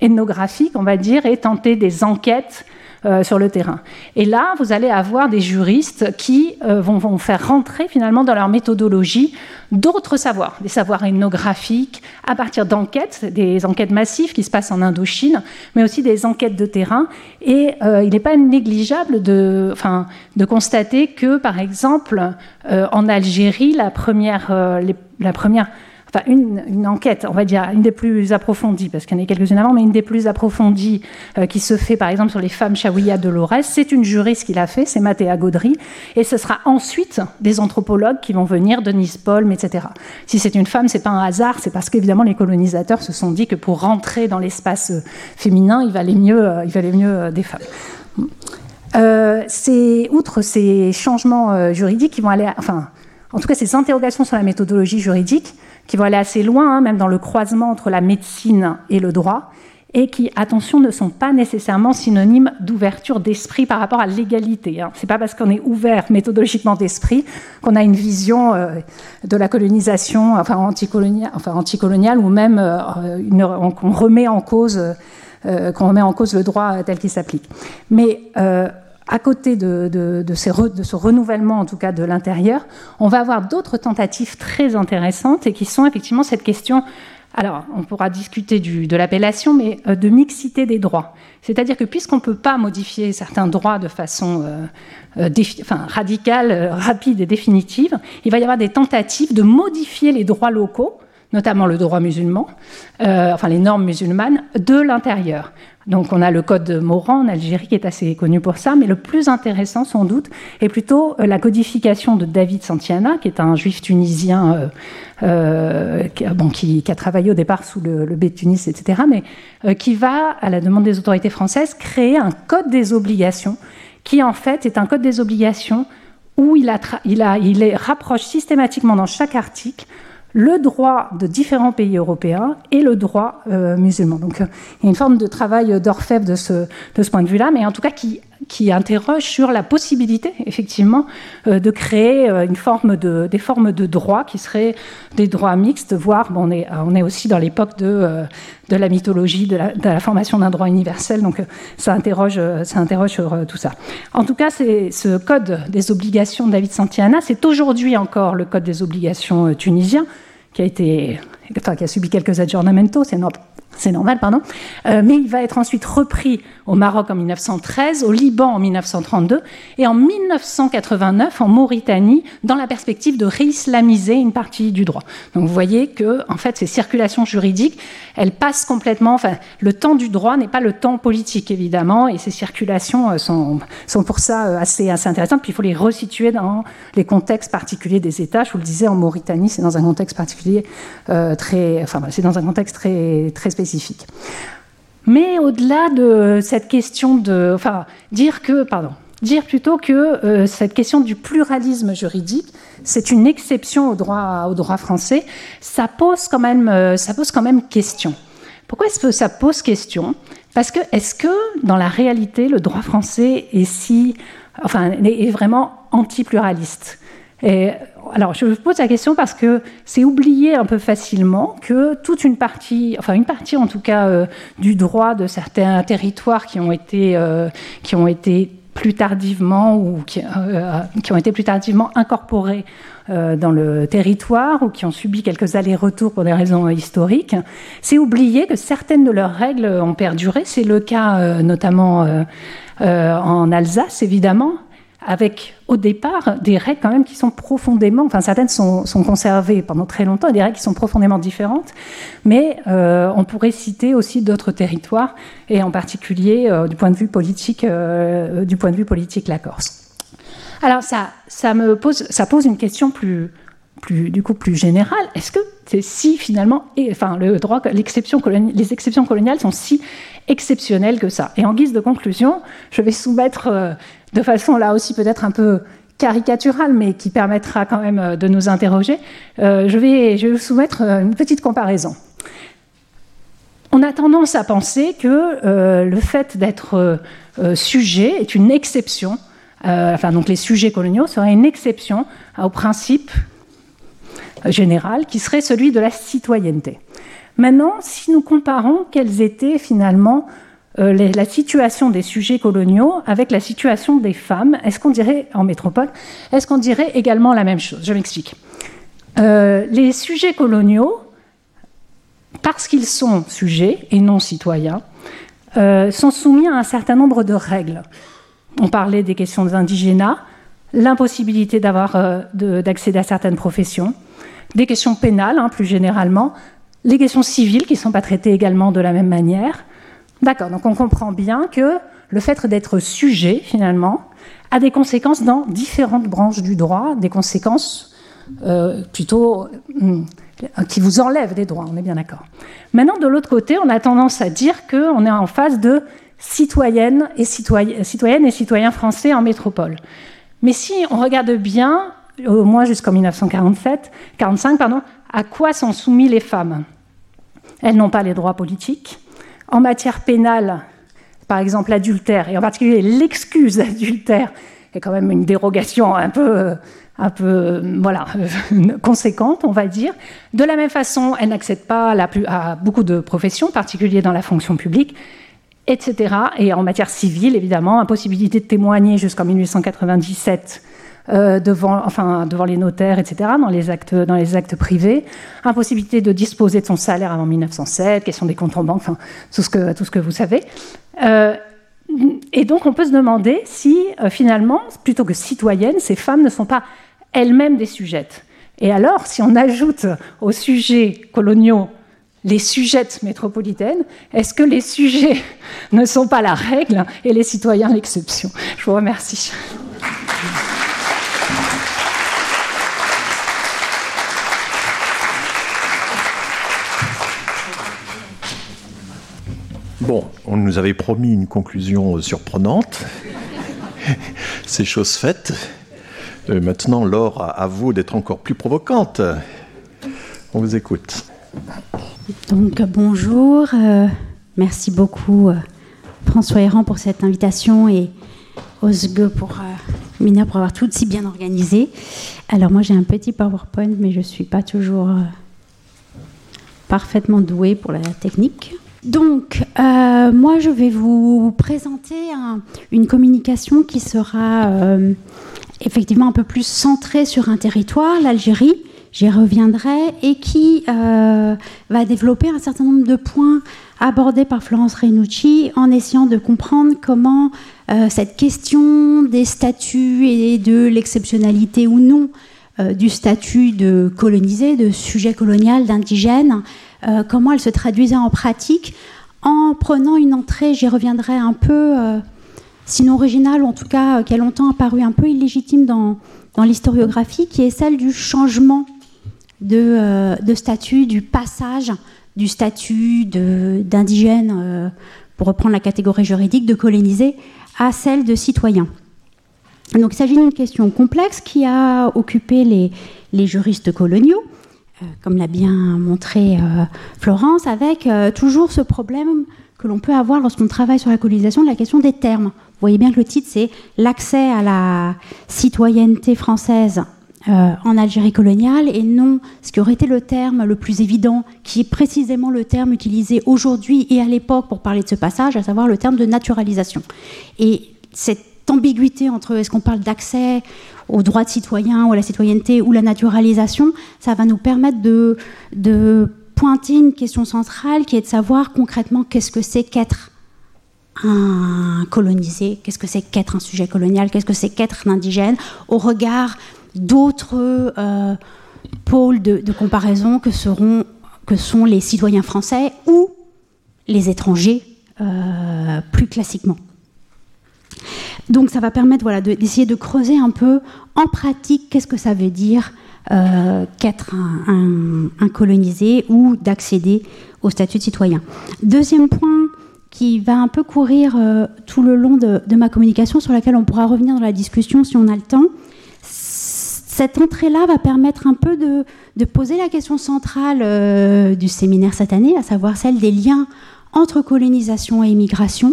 ethnographiques, on va dire, et tenter des enquêtes euh, sur le terrain. Et là, vous allez avoir des juristes qui euh, vont, faire rentrer finalement dans leur méthodologie d'autres savoirs, des savoirs ethnographiques à partir d'enquêtes, des enquêtes massives qui se passent en Indochine, mais aussi des enquêtes de terrain. Et euh, il n'est pas négligeable de, constater que, par exemple, en Algérie, la première une, enquête, on va dire, une des plus approfondies, parce qu'il y en a quelques-unes avant, mais une des plus approfondies euh, qui se fait par exemple sur les femmes Chaouia de Lorès, c'est une juriste qui l'a fait, c'est Mathéa Gaudry, et ce sera ensuite des anthropologues qui vont venir, Denise Paul, etc. Si c'est une femme, c'est pas un hasard, c'est parce qu'évidemment les colonisateurs se sont dit que pour rentrer dans l'espace euh, féminin, il valait mieux, euh, il valait mieux des femmes. c'est outre ces changements juridiques qui vont aller, enfin, en tout cas ces interrogations sur la méthodologie juridique, qui vont aller assez loin, hein, même dans le croisement entre la médecine et le droit. et qui, attention, ne sont pas nécessairement synonymes d'ouverture d'esprit par rapport à l'égalité. Hein. Ce n'est pas parce qu'on est ouvert méthodologiquement d'esprit qu'on a une vision euh, de la colonisation enfin, anticoloniale, enfin, anticoloniale ou même euh, remet en cause. Euh, qu'on remet en cause le droit tel qu'il s'applique. Mais à côté de, de, de, ces de, ce renouvellement, en tout cas de l'intérieur, on va avoir d'autres tentatives très intéressantes et qui sont effectivement cette question alors, on pourra discuter de l'appellation, mais euh, de mixité des droits. C'est-à-dire que puisqu'on ne peut pas modifier certains droits de façon euh, euh, radicale, rapide et définitive, il va y avoir des tentatives de modifier les droits locaux, notamment le droit musulman, enfin les normes musulmanes, de l'intérieur. Donc on a le code de Moran en Algérie qui est assez connu pour ça, mais le plus intéressant sans doute est plutôt euh, la codification de David Santiana, qui est un juif tunisien euh, euh, qui, a travaillé au départ sous le, le B de Tunis, etc., mais qui va, à la demande des autorités françaises, créer un code des obligations, qui en fait est un code des obligations où il, a, les rapproche systématiquement dans chaque article le droit de différents pays européens et le droit euh, musulman. Donc euh, il y a une forme de travail d'orfèvre de ce, point de vue-là, mais en tout cas qui, interroge sur la possibilité, effectivement, euh, de créer une forme de, des formes de droits qui seraient des droits mixtes, voire on, est, aussi dans l'époque de, la mythologie, de la, formation d'un droit universel, donc ça interroge, ça interroge sur tout ça. En tout cas, ce code des obligations de David Santiana, c'est aujourd'hui encore le code des obligations tunisien, qui a, été, enfin, qui a subi quelques aggiornamentos, c'est c'est normal, pardon, euh, mais il va être ensuite repris au Maroc en 1913, au Liban en 1932 et en 1989 en Mauritanie dans la perspective de réislamiser une partie du droit. Donc vous voyez que en fait ces circulations juridiques, elles passent complètement, enfin le temps du droit n'est pas le temps politique évidemment et ces circulations euh, sont, sont pour ça euh, assez, assez intéressantes, puis il faut les resituer dans les contextes particuliers des États. Je vous le disais, en Mauritanie, c'est dans un contexte particulier très, enfin c'est dans un contexte très, très spécifique mais au-delà de cette question de, enfin, dire que, pardon, dire plutôt que euh, cette question du pluralisme juridique, c'est une exception au droit, français, ça pose quand même, euh, ça pose quand même question. Pourquoi est-ce que ça pose question? Parce que est-ce que dans la réalité, le droit français est si, enfin, est vraiment anti-pluraliste? Alors, je pose la question parce que c'est oublié un peu facilement que toute une partie, enfin une partie en tout cas euh, du droit de certains territoires qui ont été, euh, qui ont été plus tardivement ou qui, euh, ont été plus tardivement incorporés dans le territoire ou qui ont subi quelques allers-retours pour des raisons historiques, c'est oublier que certaines de leurs règles ont perduré. C'est le cas notamment en Alsace, évidemment, avec au départ des règles quand même qui sont profondément, enfin certaines sont, conservées pendant très longtemps, des règles qui sont profondément différentes, mais euh, on pourrait citer aussi d'autres territoires, et en particulier euh, du point de vue politique, euh, du point de vue politique la Corse. Alors ça, ça me pose, ça pose une question plus, plus, du coup plus générale. Est-ce que c'est si finalement, enfin le droit, l'exception les exceptions coloniales sont si exceptionnelles que ça? Et en guise de conclusion, je vais soumettre de façon là aussi peut-être un peu caricaturale, mais qui permettra quand même euh, de nous interroger, euh, je, vais, vous soumettre euh, une petite comparaison. On a tendance à penser que le fait d'être sujet est une exception, enfin donc les sujets coloniaux seraient une exception au principe général qui serait celui de la citoyenneté. Maintenant, si nous comparons quels étaient finalement euh, la situation des sujets coloniaux avec la situation des femmes, est-ce qu'on dirait, en métropole, est-ce qu'on dirait également la même chose? Je m'explique. Euh, les sujets coloniaux, parce qu'ils sont sujets et non citoyens, euh, sont soumis à un certain nombre de règles. On parlait des questions d'indigénat, l'impossibilité d'avoir d'accéder à certaines professions, des questions pénales, hein, plus généralement, les questions civiles qui ne sont pas traitées également de la même manière, D'accord, donc on comprend bien que le fait d'être sujet, finalement, a des conséquences dans différentes branches du droit, des conséquences euh, plutôt hmm, qui vous enlèvent des droits, on est bien d'accord. Maintenant, de l'autre côté, on a tendance à dire qu'on est en phase de citoyennes et, citoyennes, et citoyens français en métropole. Mais si on regarde bien, au moins jusqu'en 1947, 45, pardon, à quoi sont soumis les femmes? Elles n'ont pas les droits politiques, En matière pénale, par exemple l'adultère, et en particulier l'excuse d'adultère, est quand même une dérogation un peu, conséquente, on va dire. De la même façon, elle n'accède pas à, beaucoup de professions, en particulier dans la fonction publique, etc. Et en matière civile, évidemment, impossibilité de témoigner jusqu'en 1897 euh, devant, enfin, devant les notaires, etc., dans les, actes, dans les actes privés. Impossibilité de disposer de son salaire avant 1907, question des comptes en banque, enfin, tout ce que, tout ce que vous savez. Euh, et donc, on peut se demander si, euh, finalement, plutôt que citoyennes, ces femmes ne sont pas elles-mêmes des sujettes. Et alors, si on ajoute aux sujets coloniaux les sujettes métropolitaines, est-ce que les sujets ne sont pas la règle et les citoyens l'exception? Je vous remercie. Bon, on nous avait promis une conclusion surprenante. C'est chose faite. Euh, maintenant, Laure, à vous d'être encore plus provocante. On vous écoute. Donc, bonjour. Euh, merci beaucoup, euh, François Héran, pour cette invitation et Osge pour Mina pour avoir tout si bien organisé. Alors, moi, j'ai un petit PowerPoint, mais je ne suis pas toujours parfaitement douée pour la technique. Donc, euh, moi, je vais vous présenter une communication qui sera euh, effectivement un peu plus centrée sur un territoire, l'Algérie, j'y reviendrai, et qui euh, va développer un certain nombre de points abordés par Florence Renucci en essayant de comprendre comment cette question des statuts et de l'exceptionnalité ou non du statut de colonisé, de sujet colonial, d'indigène, euh, comment elle se traduisait en pratique en prenant une entrée, j'y reviendrai un peu, euh, sinon originale, en tout cas euh, qui a longtemps apparu un peu illégitime dans, l'historiographie, qui est celle du changement de, statut, du passage du statut d'indigène, pour reprendre la catégorie juridique, de colonisé, à celle de citoyen. Donc il s'agit d'une question complexe qui a occupé les, juristes coloniaux, comme l'a bien montré euh, Florence, avec euh, toujours ce problème que l'on peut avoir lorsqu'on travaille sur la colonisation, la question des termes. Vous voyez bien que le titre, c'est l'accès à la citoyenneté française en Algérie coloniale et non ce qui aurait été le terme le plus évident, qui est précisément le terme utilisé aujourd'hui et à l'époque pour parler de ce passage, à savoir le terme de naturalisation. Et cette ambiguïté entre est-ce qu'on parle d'accès aux droits de citoyens ou à la citoyenneté ou la naturalisation, ça va nous permettre de, pointer une question centrale qui est de savoir concrètement qu'est-ce que c'est qu'être un colonisé, qu'est-ce que c'est qu'être un sujet colonial, qu'est-ce que c'est qu'être un indigène, au regard d'autres euh, pôles de, comparaison que sont les citoyens français ou les étrangers euh, plus classiquement. Donc ça va permettre voilà, d'essayer de, creuser un peu en pratique qu'est-ce que ça veut dire euh, qu'être un, colonisé ou d'accéder au statut de citoyen. Deuxième point qui va un peu courir euh, tout le long de, ma communication, sur laquelle on pourra revenir dans la discussion si on a le temps. Cette entrée-là va permettre un peu de, poser la question centrale euh, du séminaire cette année, à savoir celle des liens entre colonisation et immigration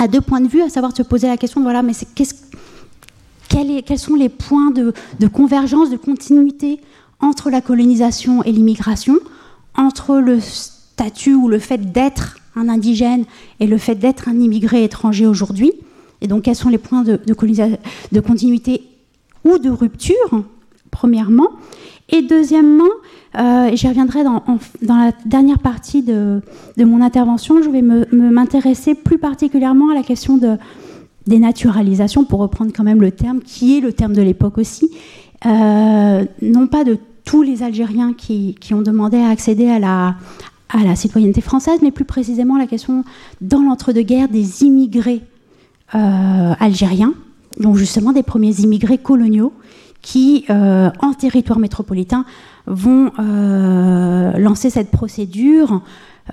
à deux points de vue, à savoir se poser la question voilà, mais quels sont les points de, convergence, de continuité entre la colonisation et l'immigration, entre le statut ou le fait d'être un indigène et le fait d'être un immigré étranger aujourd'hui? Et donc, quels sont les points de continuité ou de rupture, premièrement? Et deuxièmement, euh, j'y reviendrai dans, la dernière partie de, mon intervention. Je vais m'intéresser plus particulièrement à la question de dénaturalisation, pour reprendre quand même le terme, qui est le terme de l'époque aussi. Euh, non pas de tous les Algériens qui, ont demandé à accéder à la, à la citoyenneté française, mais plus précisément la question dans l'entre-deux-guerres des immigrés euh, algériens, donc justement des premiers immigrés coloniaux qui, euh, en territoire métropolitain, vont euh, lancer cette procédure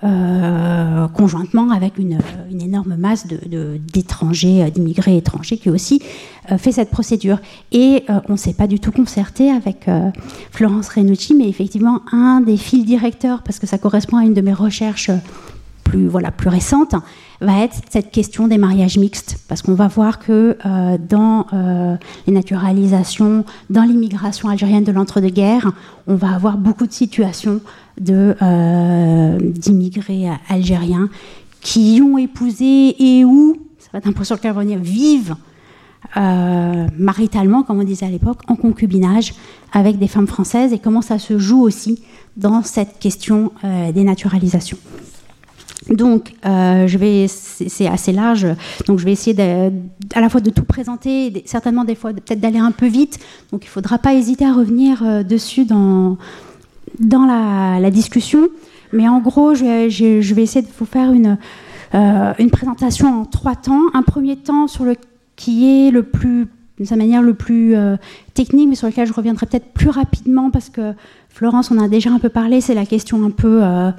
euh, conjointement avec une, énorme masse d'étrangers, d'immigrés étrangers qui aussi fait cette procédure. Et on ne s'est pas du tout concerté avec Florence Renucci, mais effectivement, un des fils directeurs, parce que ça correspond à une de mes recherches plus, voilà, plus récente, va être cette question des mariages mixtes. Parce qu'on va voir que euh, dans euh, les naturalisations, dans l'immigration algérienne de l'entre-deux-guerres, on va avoir beaucoup de situations d'immigrés algériens qui ont épousé et où, ça va être un point sur lequel revenir, vivent maritalement, comme on disait à l'époque, en concubinage avec des femmes françaises et comment ça se joue aussi dans cette question euh, des naturalisations. Donc, euh, c'est assez large, donc je vais essayer à la fois de tout présenter, certainement des fois peut-être d'aller un peu vite. Donc, il ne faudra pas hésiter à revenir euh, dessus dans, la, discussion. Mais en gros, je vais, essayer de vous faire une, une présentation en trois temps. Un premier temps sur le qui est le plus de sa manière le plus technique, mais sur lequel je reviendrai peut-être plus rapidement parce que Florence, on a déjà un peu parlé, c'est la question un peu euh,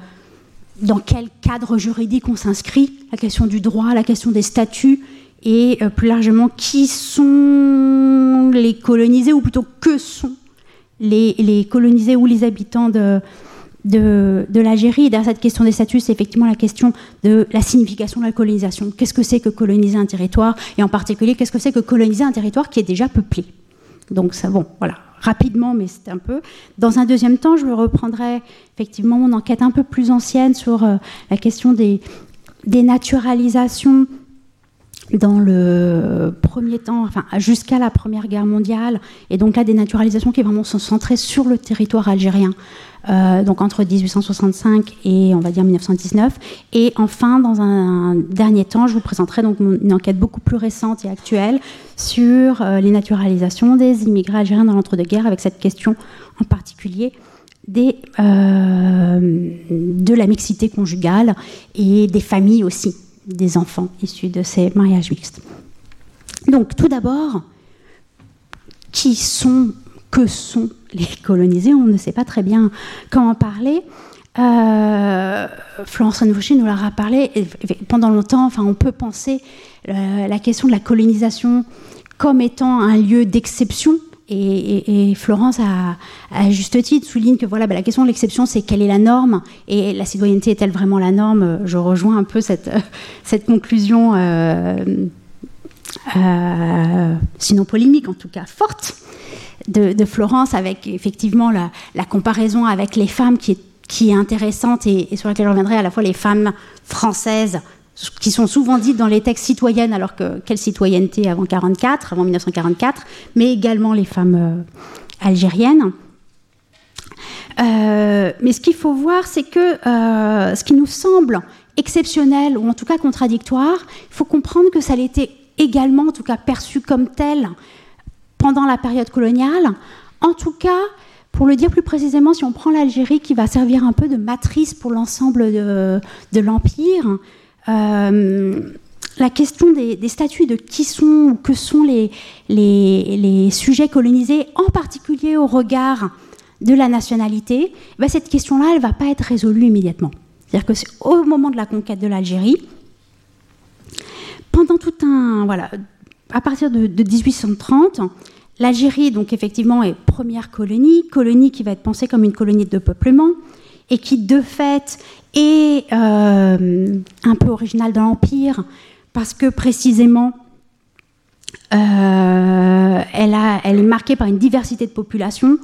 dans quel cadre juridique on s'inscrit, la question du droit, la question des statuts, et euh, plus largement qui sont les colonisés, ou plutôt que sont les, colonisés ou les habitants de, de, l'Algérie. Derrière cette question des statuts, c'est effectivement la question de la signification de la colonisation. Qu'est-ce que c'est que coloniser un territoire? Et en particulier, qu'est-ce que c'est que coloniser un territoire qui est déjà peuplé? Donc, ça, bon, voilà rapidement, mais c'est un peu. Dans un deuxième temps, je reprendrai effectivement mon enquête un peu plus ancienne sur euh, la question des, des naturalisations dans le premier temps, enfin jusqu'à la Première Guerre mondiale, et donc là des naturalisations qui vraiment sont centrées sur le territoire algérien, euh, donc entre 1865 et on va dire 1919. Et enfin, dans un, dernier temps, je vous présenterai donc une enquête beaucoup plus récente et actuelle sur euh, les naturalisations des immigrés algériens dans l'entre-deux-guerres, avec cette question en particulier euh, de la mixité conjugale et des familles aussi des enfants issus de ces mariages mixtes. Donc tout d'abord, qui sont, que sont les colonisés On ne sait pas très bien comment parler. Euh, Florence Fouché nous l'a parlé pendant longtemps. Enfin, on peut penser euh, la question de la colonisation comme étant un lieu d'exception et, Florence, à juste titre, souligne que voilà, bah, la question de l'exception, c'est quelle est la norme. Et la citoyenneté est-elle vraiment la norme? Je rejoins un peu cette, conclusion, euh, euh, sinon polémique, en tout cas forte, de, Florence, avec effectivement la, comparaison avec les femmes qui est, qui est intéressante et, et sur laquelle je reviendrai à la fois les femmes françaises qui sont souvent dites dans les textes citoyennes, alors que quelle citoyenneté avant 44, avant 1944, mais également les femmes euh, algériennes. Euh, mais ce qu'il faut voir, c'est que euh, ce qui nous semble exceptionnel, ou en tout cas contradictoire, il faut comprendre que ça l'était également, en tout cas perçu comme tel, pendant la période coloniale. En tout cas, pour le dire plus précisément, si on prend l'Algérie qui va servir un peu de matrice pour l'ensemble de, l'Empire, la question des, statuts de qui sont ou que sont les, sujets colonisés, en particulier au regard de la nationalité, ben cette question-là, elle ne va pas être résolue immédiatement. C'est-à-dire que c'est au moment de la conquête de l'Algérie, pendant tout un... Voilà, à partir de, de 1830, l'Algérie, donc effectivement, est première colonie, colonie qui va être pensée comme une colonie de peuplement, et qui de fait est euh, un peu originale dans l'Empire, parce que précisément, euh, elle, est marquée par une diversité de population.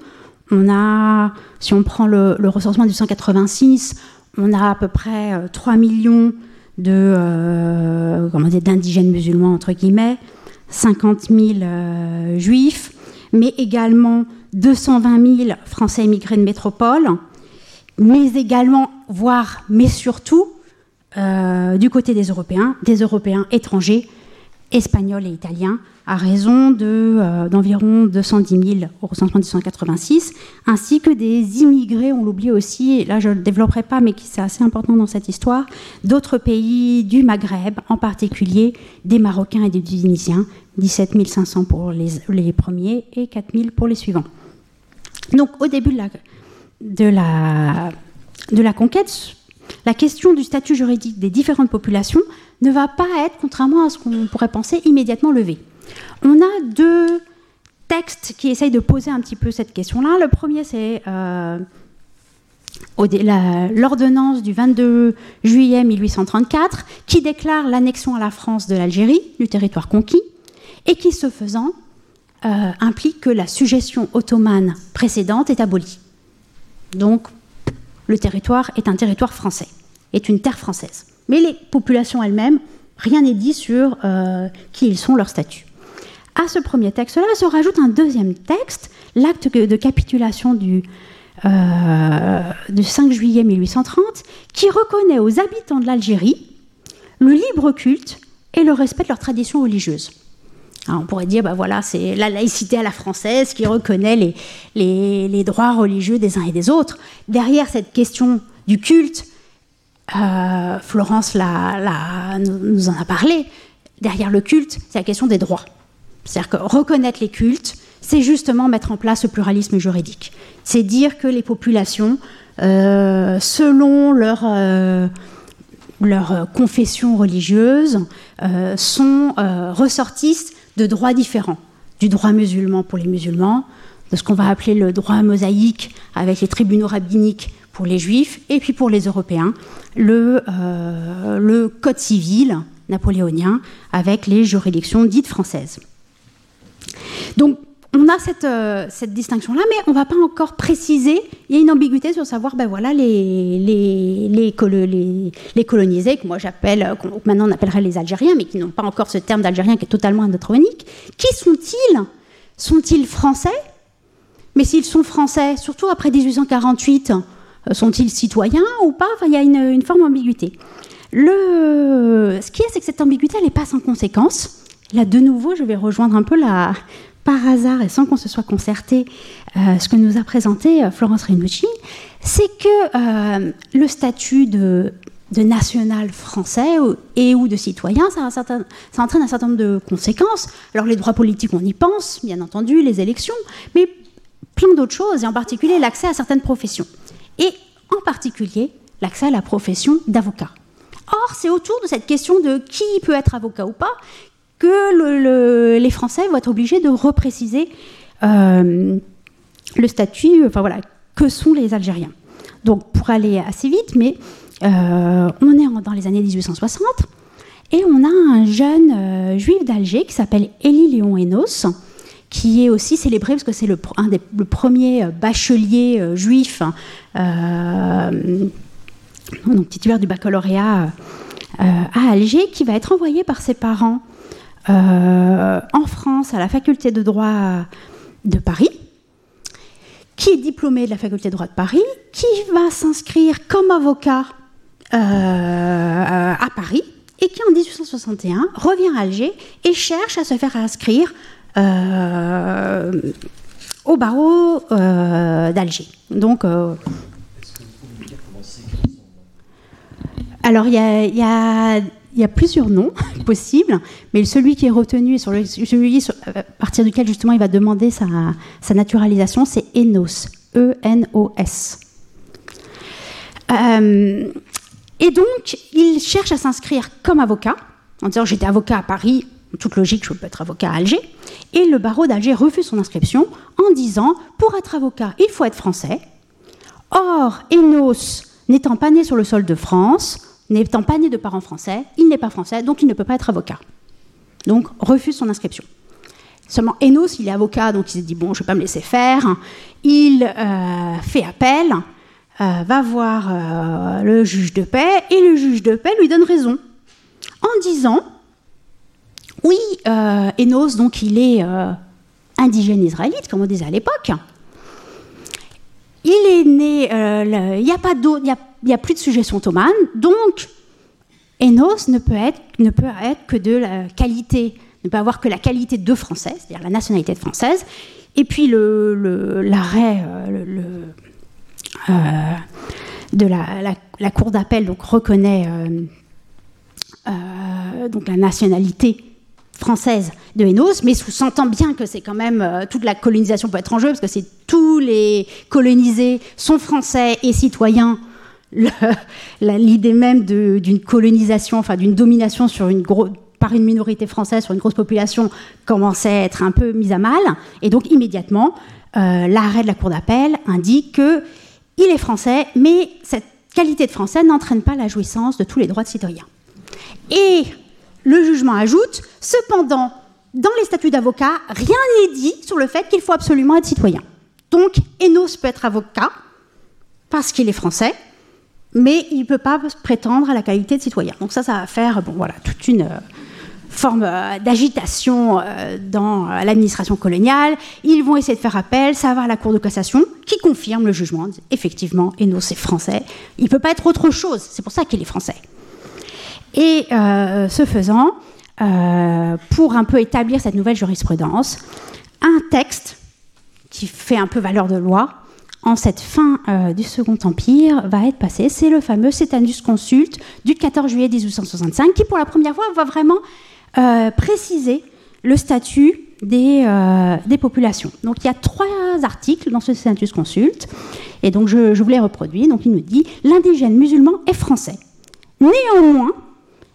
On a, si on prend le, recensement du 186, on a à peu près 3 euh, millions de, comment d'indigènes musulmans, entre guillemets, 50 000 juifs, mais également 220 000 Français immigrés de métropole, mais également, voire, mais surtout, euh, du côté des Européens, des Européens étrangers, espagnols et italiens, à raison euh, d'environ 210 000 au recensement de 1986, ainsi que des immigrés, on l'oublie aussi, et là je ne le développerai pas, mais c'est assez important dans cette histoire, d'autres pays du Maghreb, en particulier des Marocains et des Tunisiens, 17 500 pour les, les premiers et 4 000 pour les suivants. Donc au début de la, de la, conquête, la question du statut juridique des différentes populations ne va pas être, contrairement à ce qu'on pourrait penser, immédiatement levée. On a deux textes qui essayent de poser un petit peu cette question-là. Le premier, c'est euh, l'ordonnance du 22 juillet 1834 qui déclare l'annexion à la France de l'Algérie, du territoire conquis, et qui, ce faisant, euh, implique que la suggestion ottomane précédente est abolie. Donc, le territoire est un territoire français, est une terre française. Mais les populations elles-mêmes, rien n'est dit sur euh, qui ils sont, leur statut. À ce premier texte-là se rajoute un deuxième texte, l'acte de capitulation du, euh, du 5 juillet 1830, qui reconnaît aux habitants de l'Algérie le libre culte et le respect de leurs traditions religieuses. On pourrait dire, bah voilà, c'est la laïcité à la française qui reconnaît les, les, droits religieux des uns et des autres. Derrière cette question du culte, euh, Florence la, nous en a parlé, derrière le culte, c'est la question des droits. C'est-à-dire que reconnaître les cultes, c'est justement mettre en place le pluralisme juridique. C'est dire que les populations, euh, selon leur, euh, leur confession religieuse, euh, sont ressortissent de droits différents. Du droit musulman pour les musulmans, de ce qu'on va appeler le droit mosaïque avec les tribunaux rabbiniques pour les juifs, et puis pour les Européens, le, le code civil napoléonien avec les juridictions dites françaises. Donc on a euh, cette, distinction-là, mais on ne va pas encore préciser. Il y a une ambiguïté sur savoir, ben voilà, les, colonisés, que moi j'appelle, maintenant on appellerait les Algériens, mais qui n'ont pas encore ce terme d'Algérien qui est totalement anachronique. Qui sont-ils? Sont-ils français? Mais s'ils sont français, surtout après 1848, euh, sont-ils citoyens ou pas? Il y a une, une forme d'ambiguïté. Le... Ce qui est, c'est que cette ambiguïté, elle n'est pas sans conséquence. Là, de nouveau, je vais rejoindre un peu la, par hasard et sans qu'on se soit concerté, euh, ce que nous a présenté euh, Florence Rinucci, c'est que euh, le statut de, national français et ou de citoyen, ça, ça, entraîne un certain nombre de conséquences. Alors les droits politiques, on y pense, bien entendu, les élections, mais plein d'autres choses, et en particulier l'accès à certaines professions. Et en particulier l'accès à la profession d'avocat. Or, c'est autour de cette question de qui peut être avocat ou pas les Français vont être obligés de repréciser euh, le statut, enfin voilà, que sont les Algériens. Donc pour aller assez vite, mais euh, on est dans les années 1860 et on a un jeune euh, juif d'Alger qui s'appelle Élie Léon Enos, qui est aussi célébré parce que c'est le, un des premiers bacheliers juifs, donc titulaire du baccalauréat à Alger, qui va être envoyé par ses parents euh, en France à la faculté de droit de Paris, qui est diplômé de la faculté de droit de Paris, qui va s'inscrire comme avocat euh, à Paris et qui en 1861 revient à Alger et cherche à se faire inscrire euh, au barreau d'Alger. Donc, alors il y a il y a plusieurs noms possibles, mais celui qui est retenu, sur celui à partir duquel justement il va demander sa, naturalisation, c'est Enos, E-N-O-S. Euh, et donc, il cherche à s'inscrire comme avocat, en disant j'étais avocat à Paris, toute logique, je peux être avocat à Alger. Et le barreau d'Alger refuse son inscription en disant pour être avocat, il faut être français. Or, Enos, n'étant pas né sur le sol de France, N'étant pas né de parents français, il n'est pas français, donc il ne peut pas être avocat. Donc refuse son inscription. Seulement Enos, il est avocat, donc il se dit bon, je ne vais pas me laisser faire. Il euh, fait appel, euh, va voir euh, le juge de paix, et le juge de paix lui donne raison en disant oui, Enos, donc il est indigène israélite, comme on disait à l'époque. Il est né, il n'y a pas d'eau, il n'y a plus de suggestion ottomane, donc Enos ne peut, être, ne peut être que de la qualité, ne peut avoir que la qualité de français, c'est-à-dire la nationalité de française, et puis l'arrêt le, euh, de la, cour d'appel reconnaît euh, euh, donc la nationalité française de Enos, mais s'entend bien que c'est quand même toute la colonisation peut être en jeu parce que c'est tous les colonisés sont français et citoyens l'idée même d'une colonisation, enfin d'une domination par une minorité française sur une grosse population commençait à être un peu mise à mal. Et donc immédiatement, euh, l'arrêt de la Cour d'appel indique que il est français, mais cette qualité de français n'entraîne pas la jouissance de tous les droits de citoyen. Et le jugement ajoute, cependant, dans les statuts d'avocat, rien n'est dit sur le fait qu'il faut absolument être citoyen. Donc, Enos peut être avocat parce qu'il est français, mais il ne peut pas prétendre à la qualité de citoyen. Donc ça, ça va faire, bon voilà, toute une euh, forme euh, d'agitation euh, dans l'administration coloniale. Ils vont essayer de faire appel, ça va à la Cour de cassation, qui confirme le jugement. Effectivement, Enos est français. Il ne peut pas être autre chose. C'est pour ça qu'il est français. Et ce faisant, pour un peu établir cette nouvelle jurisprudence, un texte qui fait un peu valeur de loi en cette fin euh, du Second Empire va être passé. C'est le fameux Cetanus Consult du 14 juillet 1865 qui, pour la première fois, va vraiment euh, préciser le statut des, euh, des, populations. Donc il y a trois articles dans ce Cetanus Consult, et donc je, je vous les reproduis. Donc il nous dit l'indigène musulman est français. Néanmoins,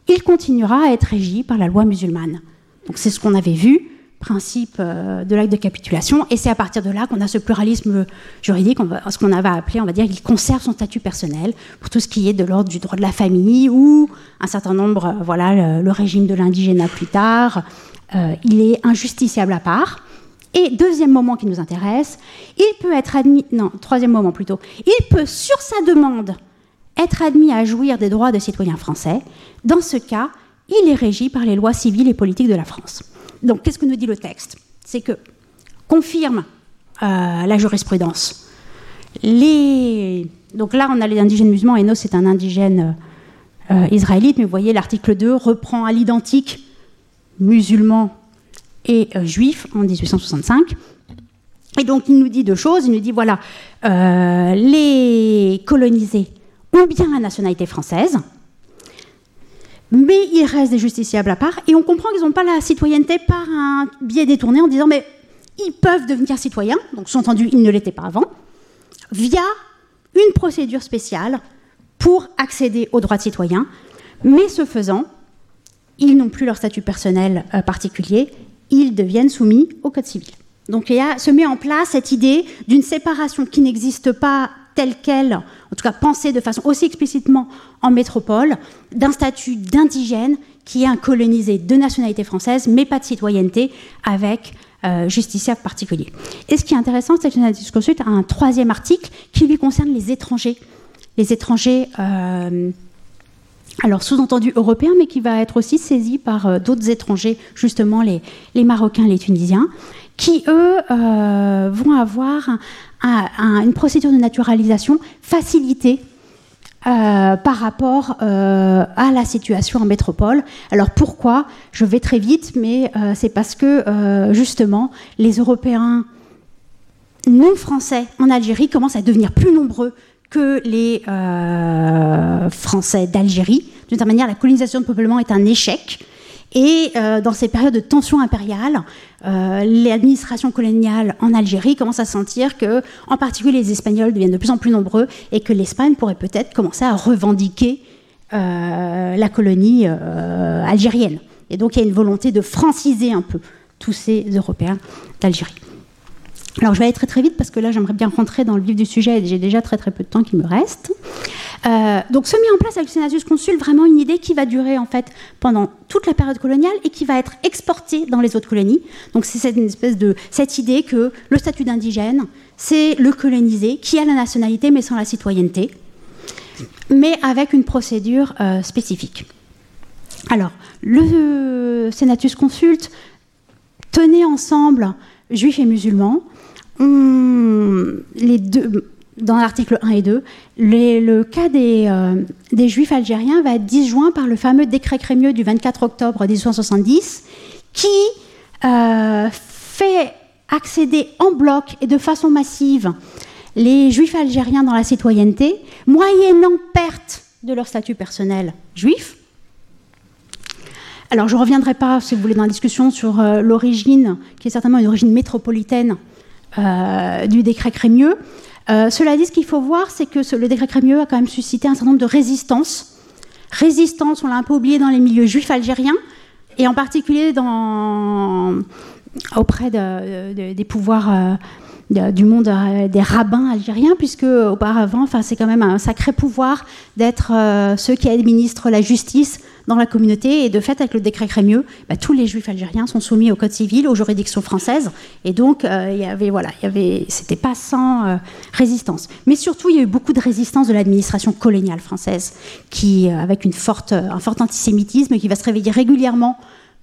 il continuera à être régi par la loi musulmane. Donc c'est ce qu'on avait vu principe euh, de l'acte de capitulation, et c'est à partir de là qu'on a ce pluralisme juridique, ce qu'on avait appelé, on va dire, il conserve son statut personnel pour tout ce qui est de l'ordre du droit de la famille ou un certain nombre, euh, voilà, le, régime de l'indigénat plus tard, euh, il est injusticiable à part. Et deuxième moment qui nous intéresse, il peut être admis, non, troisième moment plutôt, il peut sur sa demande être admis à jouir des droits de citoyen français. Dans ce cas, il est régi par les lois civiles et politiques de la France. Donc, qu'est-ce que nous dit le texte? C'est que confirme euh, la jurisprudence. Donc là, on a les indigènes musulmans, et c'est un indigène euh, israélite, mais vous voyez, l'article 2 reprend à l'identique musulmans et euh, juifs en 1865. Et donc, il nous dit deux choses. Il nous dit, voilà, les colonisés ont bien la nationalité française, mais ils restent des justiciables à part, et on comprend qu'ils n'ont pas la citoyenneté par un biais détourné en disant mais ils peuvent devenir citoyens, donc sous-entendu ils ne l'étaient pas avant, via une procédure spéciale pour accéder aux droits de citoyen, mais ce faisant, ils n'ont plus leur statut personnel euh, particulier, ils deviennent soumis au Code civil. Donc il y a, se met en place cette idée d'une séparation qui n'existe pas telle qu'elle, en tout cas pensée de façon aussi explicitement en métropole, d'un statut d'indigène qui est un colonisé de nationalité française, mais pas de citoyenneté, avec euh, justiciable particulier. Et ce qui est intéressant, c'est que l'Analyse Consult a un troisième article qui lui concerne les étrangers. Les étrangers, euh, alors sous-entendu européens, mais qui va être aussi saisi par euh, d'autres étrangers, justement les Marocains, les Tunisiens, qui, eux, euh, vont avoir une procédure de naturalisation facilitée euh, par rapport euh, à la situation en métropole. Alors pourquoi? Je vais très vite, mais c'est parce que justement les Européens non français en Algérie commencent à devenir plus nombreux que les Français d'Algérie. D'une certaine manière, la colonisation de peuplement est un échec. Et euh, dans ces périodes de tension impériale, euh, l'administration coloniale en Algérie commence à sentir que, en particulier, les Espagnols deviennent de plus en plus nombreux et que l'Espagne pourrait peut-être commencer à revendiquer euh, la colonie algérienne. Et donc, il y a une volonté de franciser un peu tous ces Européens d'Algérie. Alors je vais aller très très vite parce que là j'aimerais bien rentrer dans le vif du sujet et j'ai déjà très très peu de temps qui me reste. Euh, donc se met en place avec le Senatus Consul vraiment une idée qui va durer en fait pendant toute la période coloniale et qui va être exportée dans les autres colonies. Donc c'est cette espèce de cette idée que le statut d'indigène c'est le colonisé qui a la nationalité mais sans la citoyenneté, mais avec une procédure euh, spécifique. Alors le Senatus Consult tenait ensemble juifs et musulmans les deux, dans l'article 1 et 2, le cas des, euh, des, Juifs algériens va être disjoint par le fameux décret crémieux du 24 octobre 1870 qui euh, fait accéder en bloc et de façon massive les Juifs algériens dans la citoyenneté, moyennant perte de leur statut personnel juif. Alors je ne reviendrai pas, si vous voulez, dans la discussion sur euh, l'origine, qui est certainement une origine métropolitaine du décret Crémieux. Euh, cela dit, ce qu'il faut voir, c'est que le décret Crémieux a quand même suscité un certain nombre de résistances. Résistances, on l'a un peu oublié dans les milieux juifs algériens, et en particulier auprès des pouvoirs du monde des rabbins algériens, puisque auparavant, c'est quand même un sacré pouvoir d'être ceux qui administrent la justice dans la communauté. Et de fait, avec le décret Crémieux, bah, tous les juifs algériens sont soumis au code civil, aux juridictions françaises. Et donc, euh, il y avait, voilà, il y avait, c'était pas sans euh, résistance. Mais surtout, il y a eu beaucoup de résistance de l'administration coloniale française, qui, euh, avec une forte, un fort antisémitisme, qui va se réveiller régulièrement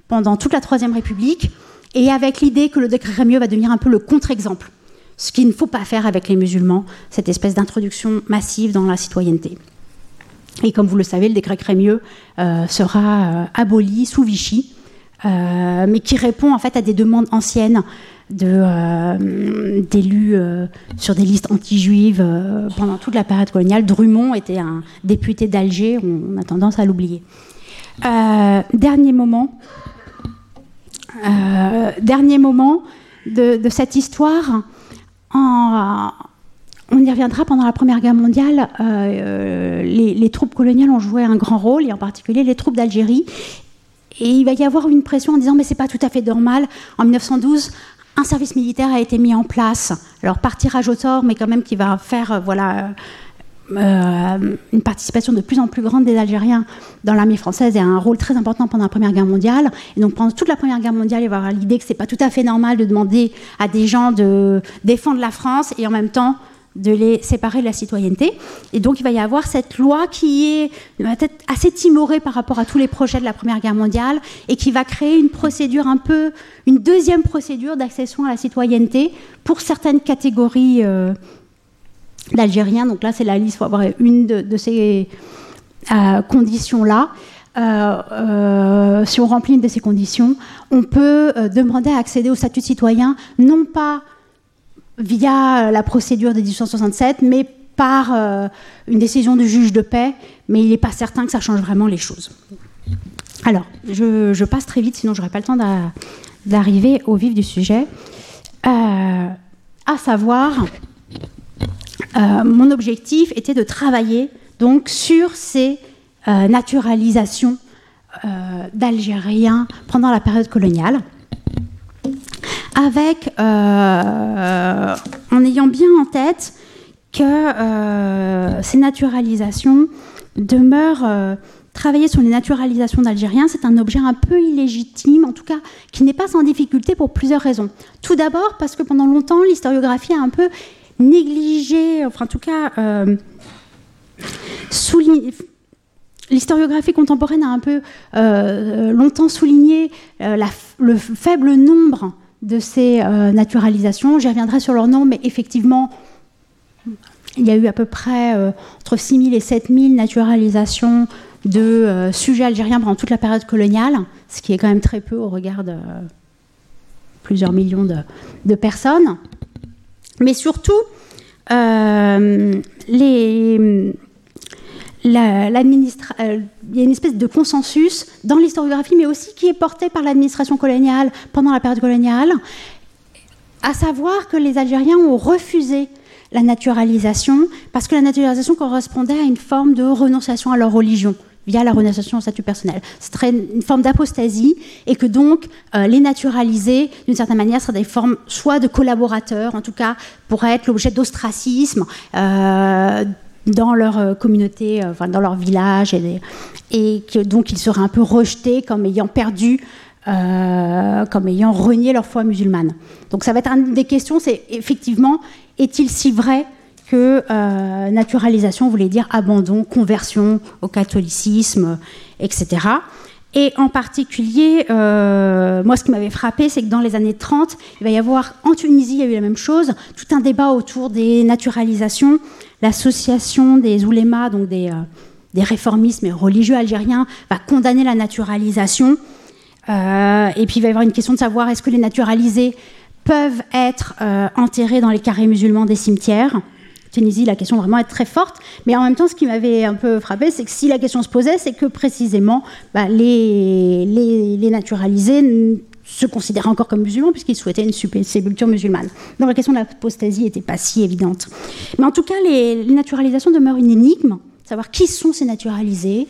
pendant toute la Troisième République, et avec l'idée que le décret Crémieux va devenir un peu le contre-exemple. Ce qu'il ne faut pas faire avec les musulmans, cette espèce d'introduction massive dans la citoyenneté. Et comme vous le savez, le décret Crémieux euh, sera euh, aboli sous Vichy, euh, mais qui répond en fait à des demandes anciennes d'élus sur des listes anti-juives pendant toute la période coloniale. Drummond était un député d'Alger, on, a tendance à l'oublier. dernier moment, dernier moment de, de cette histoire. En, on y reviendra pendant la Première Guerre mondiale. Euh, les, troupes coloniales ont joué un grand rôle, et en particulier les troupes d'Algérie. Et il va y avoir une pression en disant mais c'est pas tout à fait normal. En 1912, un service militaire a été mis en place. Alors par tirage au sort, mais quand même qui va faire euh, voilà euh, une participation de plus en plus grande des Algériens dans l'armée française et un rôle très important pendant la Première Guerre mondiale. Et donc pendant toute la Première Guerre mondiale, il va y avoir l'idée que c'est pas tout à fait normal de demander à des gens de défendre la France et en même temps de les séparer de la citoyenneté. Et donc il va y avoir cette loi qui est peut-être assez timorée par rapport à tous les projets de la Première Guerre mondiale et qui va créer une procédure un peu, une deuxième procédure d'accession à la citoyenneté pour certaines catégories euh, d'Algériens. Donc là c'est la liste, il faut avoir une de, ces euh, conditions-là. Euh, si on remplit une de ces conditions, on peut demander à accéder au statut de citoyen, non pas via la procédure de 1867, mais par euh, une décision du juge de paix, mais il n'est pas certain que ça change vraiment les choses. Alors, je, passe très vite, sinon je n'aurai pas le temps d'arriver au vif du sujet. Euh, à savoir, euh, mon objectif était de travailler donc sur ces naturalisations d'Algériens pendant la période coloniale euh, en ayant bien en tête que euh, ces naturalisations demeurent euh, travailler sur les naturalisations d'Algériens, c'est un objet un peu illégitime, en tout cas qui n'est pas sans difficulté pour plusieurs raisons. Tout d'abord parce que pendant longtemps, l'historiographie a un peu négligé, enfin en tout cas L'historiographie contemporaine a un peu longtemps souligné le faible nombre de ces euh, naturalisations. J'y reviendrai sur leur nom, mais effectivement, il y a eu à peu près euh, entre 6 000 et 7 000 naturalisations de euh, sujets algériens pendant toute la période coloniale, ce qui est quand même très peu au regard de plusieurs millions de, personnes. Mais surtout, les euh, il y a une espèce de consensus dans l'historiographie, mais aussi qui est porté par l'administration coloniale pendant la période coloniale, à savoir que les Algériens ont refusé la naturalisation parce que la naturalisation correspondait à une forme de renonciation à leur religion via la renonciation au statut personnel. C'est une forme d'apostasie et que donc euh, les naturaliser, d'une certaine manière, seraient des formes soit de collaborateurs, en tout cas, pourraient être l'objet d'ostracisme, euh, dans leur euh, communauté, euh, dans leur village, et, donc ils seraient un peu rejetés comme ayant perdu, euh, comme ayant renié leur foi musulmane. Donc ça va être une des questions, c'est effectivement, est-il si vrai que naturalisation voulait dire abandon, conversion au catholicisme, etc. Et en particulier, moi, ce qui m'avait frappé, c'est que dans les années 30, il va y avoir, en Tunisie, il y a eu la même chose, tout un débat autour des naturalisations L'association des oulémas, donc des, euh, réformistes religieux algériens, va condamner la naturalisation. Euh, et puis il va y avoir une question de savoir est-ce que les naturalisés peuvent être euh, enterrés dans les carrés musulmans des cimetières? Tunisie, la question vraiment est très forte. Mais en même temps, ce qui m'avait un peu frappé, c'est que si la question se posait, c'est que précisément, bah, les, naturalisés se considéraient encore comme musulmans puisqu'ils souhaitaient une sépulture musulmane. Donc la question de l'apostasie n'était pas si évidente. Mais en tout cas, les, naturalisations demeurent une énigme, savoir qui sont ces naturalisés,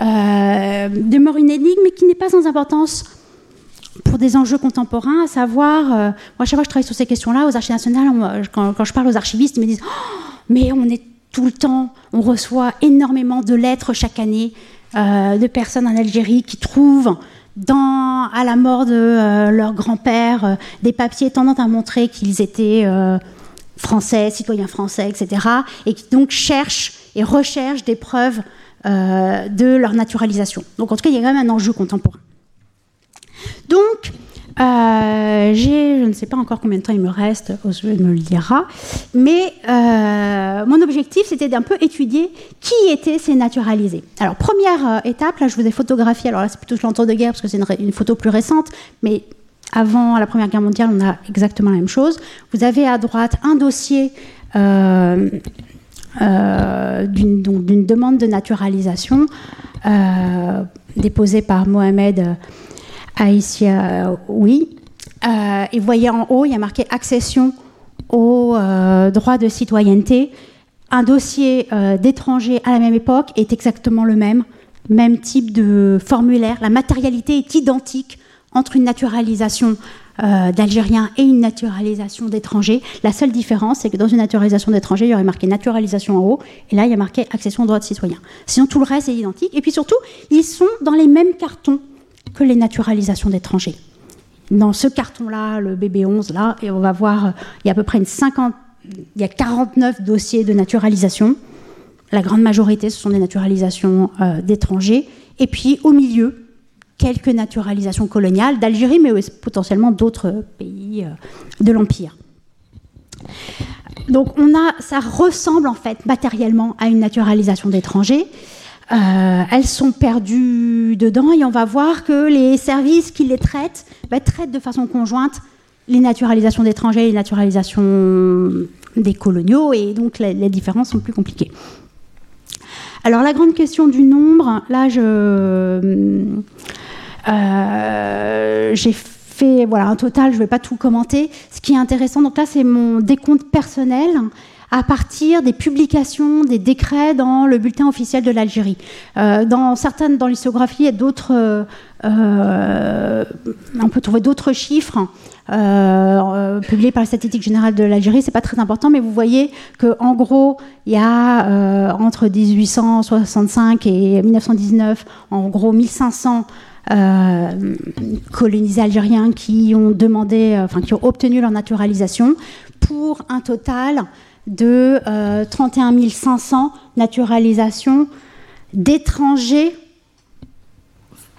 euh, demeure une énigme qui n'est pas sans importance pour des enjeux contemporains, à savoir, moi, chaque fois que je travaille sur ces questions-là, aux archives nationales, quand, je parle aux archivistes, ils me disent oh, Mais on est tout le temps, on reçoit énormément de lettres chaque année de personnes en Algérie qui trouvent à la mort de euh, leur grand-père, euh, des papiers tendant à montrer qu'ils étaient euh, français, citoyens français, etc., et qui donc cherchent et recherchent des preuves de leur naturalisation. Donc en tout cas, il y a quand même un enjeu contemporain. Donc, euh, j'ai, je ne sais pas encore combien de temps il me reste, Oswald me le dira, mais euh, mon objectif c'était d'un peu étudier qui étaient ces naturalisés. Alors première euh, étape, là je vous ai photographié, alors là c'est plutôt l'entre-deux-guerres parce que c'est une, photo plus récente, mais avant la Première Guerre mondiale on a exactement la même chose. Vous avez à droite un dossier d'une, demande de naturalisation déposée par Mohamed Aïssia, oui. Euh, et vous voyez en haut, il y a marqué accession aux euh, droits de citoyenneté. Un dossier euh, d'étranger à la même époque est exactement le même, même type de formulaire. La matérialité est identique entre une naturalisation d'Algériens et une naturalisation d'étrangers. La seule différence, c'est que dans une naturalisation d'étrangers, il y aurait marqué naturalisation en haut, et là, il y a marqué accession aux droits de citoyen. Sinon, tout le reste est identique. Et puis surtout, ils sont dans les mêmes cartons que les naturalisations d'étrangers. Dans ce carton-là, le BB11, là, on va voir, il y a à peu près une 50, il y a 49 dossiers de naturalisation. La grande majorité, ce sont des naturalisations euh, d'étrangers. Et puis, au milieu, quelques naturalisations coloniales d'Algérie, mais potentiellement d'autres pays euh, de l'Empire. Donc, ça ressemble en fait matériellement à une naturalisation d'étrangers. Euh, elles sont perdues dedans et on va voir que les services qui les traitent bah, traitent de façon conjointe les naturalisations d'étrangers et les naturalisations des coloniaux et donc les, différences sont plus compliquées. Alors la grande question du nombre, là euh, j'ai fait voilà un total, je ne vais pas tout commenter. Ce qui est intéressant, donc là c'est mon décompte personnel à partir des publications des décrets dans le bulletin officiel de l'Algérie. Euh, dans certaines, dans l'histographie, il y a d'autres, euh, euh, on peut trouver d'autres chiffres. publiés par la statistique générale de l'Algérie, c'est pas très important, mais vous voyez que en gros, il y a entre 1865 et 1919, en gros 1500 colonisés algériens qui ont demandé, enfin qui ont obtenu leur naturalisation, pour un total de 31 euh, 500 naturalisations d'étrangers,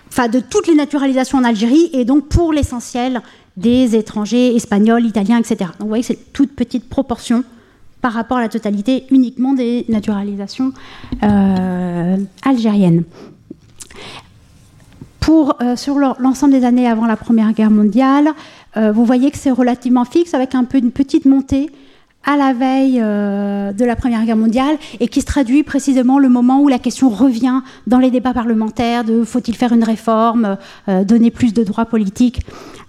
enfin de toutes les naturalisations en Algérie, et donc pour l'essentiel des étrangers espagnols, italiens, etc. Donc vous voyez que c'est une toute petite proportion par rapport à la totalité uniquement des naturalisations euh, algériennes. Pour, euh, sur l'ensemble des années avant la Première Guerre mondiale, vous voyez que c'est relativement fixe avec un peu une petite montée à la veille euh, de la Première Guerre mondiale et qui se traduit précisément le moment où la question revient dans les débats parlementaires de faut-il faire une réforme, euh, donner plus de droits politiques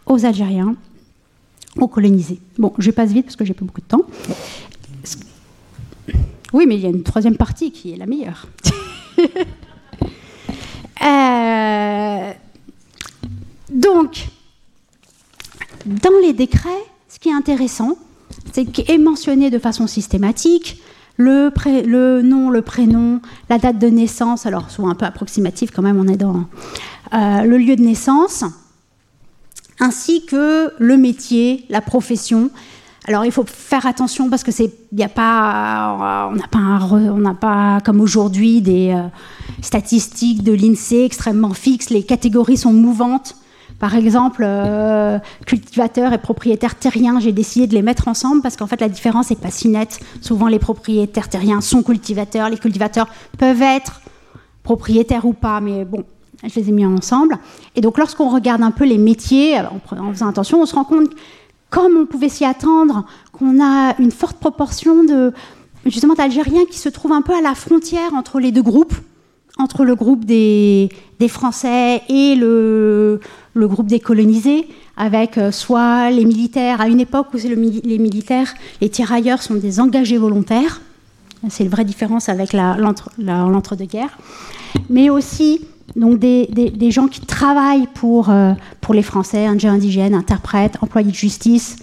aux Algériens, aux colonisés. Bon, je passe vite parce que j'ai pas beaucoup de temps. Oui, mais il y a une troisième partie qui est la meilleure. Euh, donc, dans les décrets, ce qui est intéressant, c'est qu'est mentionné de façon systématique le, nom, le prénom, la date de naissance, alors souvent un peu approximatif quand même, on est dans euh, le lieu de naissance, ainsi que le métier, la profession. Alors il faut faire attention parce que c'est, il a pas, on n'a pas, on n'a pas comme aujourd'hui des euh, statistiques de l'Insee extrêmement fixes. Les catégories sont mouvantes. Par exemple, euh, cultivateurs et propriétaires terriens, j'ai décidé de les mettre ensemble parce qu'en fait la différence n'est pas si nette. Souvent les propriétaires terriens sont cultivateurs, les cultivateurs peuvent être propriétaires ou pas, mais bon, je les ai mis ensemble. Et donc lorsqu'on regarde un peu les métiers, en, faisant attention, on se rend compte, comme on pouvait s'y attendre, qu'on a une forte proportion de justement d'Algériens qui se trouvent un peu à la frontière entre les deux groupes, entre le groupe des, Français et le, groupe des colonisés, avec euh, soit les militaires, à une époque où le, les militaires, les tirailleurs sont des engagés volontaires, c'est une vraie différence avec l'entre-deux-guerres, mais aussi donc des, gens qui travaillent pour, pour les Français, indigènes, interprètes, employés de justice,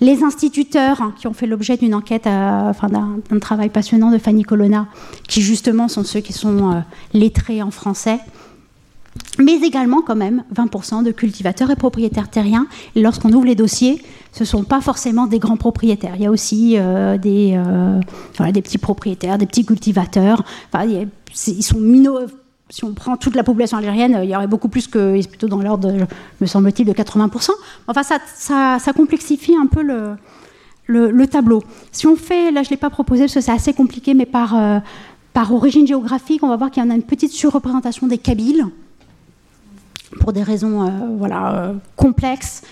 les instituteurs hein, qui ont fait l'objet d'une enquête, enfin d'un travail passionnant de Fanny Colonna, qui justement sont ceux qui sont lettrés en français mais également quand même 20% de cultivateurs et propriétaires terriens. Lorsqu'on ouvre les dossiers, ce ne sont pas forcément des grands propriétaires. Il y a aussi euh, des, euh, petits propriétaires, des petits cultivateurs. Ils sont Si on prend toute la population algérienne, il y aurait beaucoup plus que, plutôt dans l'ordre, me semble-t-il, de 80%. Enfin, ça, complexifie un peu le, le, tableau. Si on fait, là je ne l'ai pas proposé parce que c'est assez compliqué, mais par, euh, par origine géographique, on va voir qu'il y en a une petite surreprésentation des Kabyles pour des raisons euh, voilà, euh, complexes.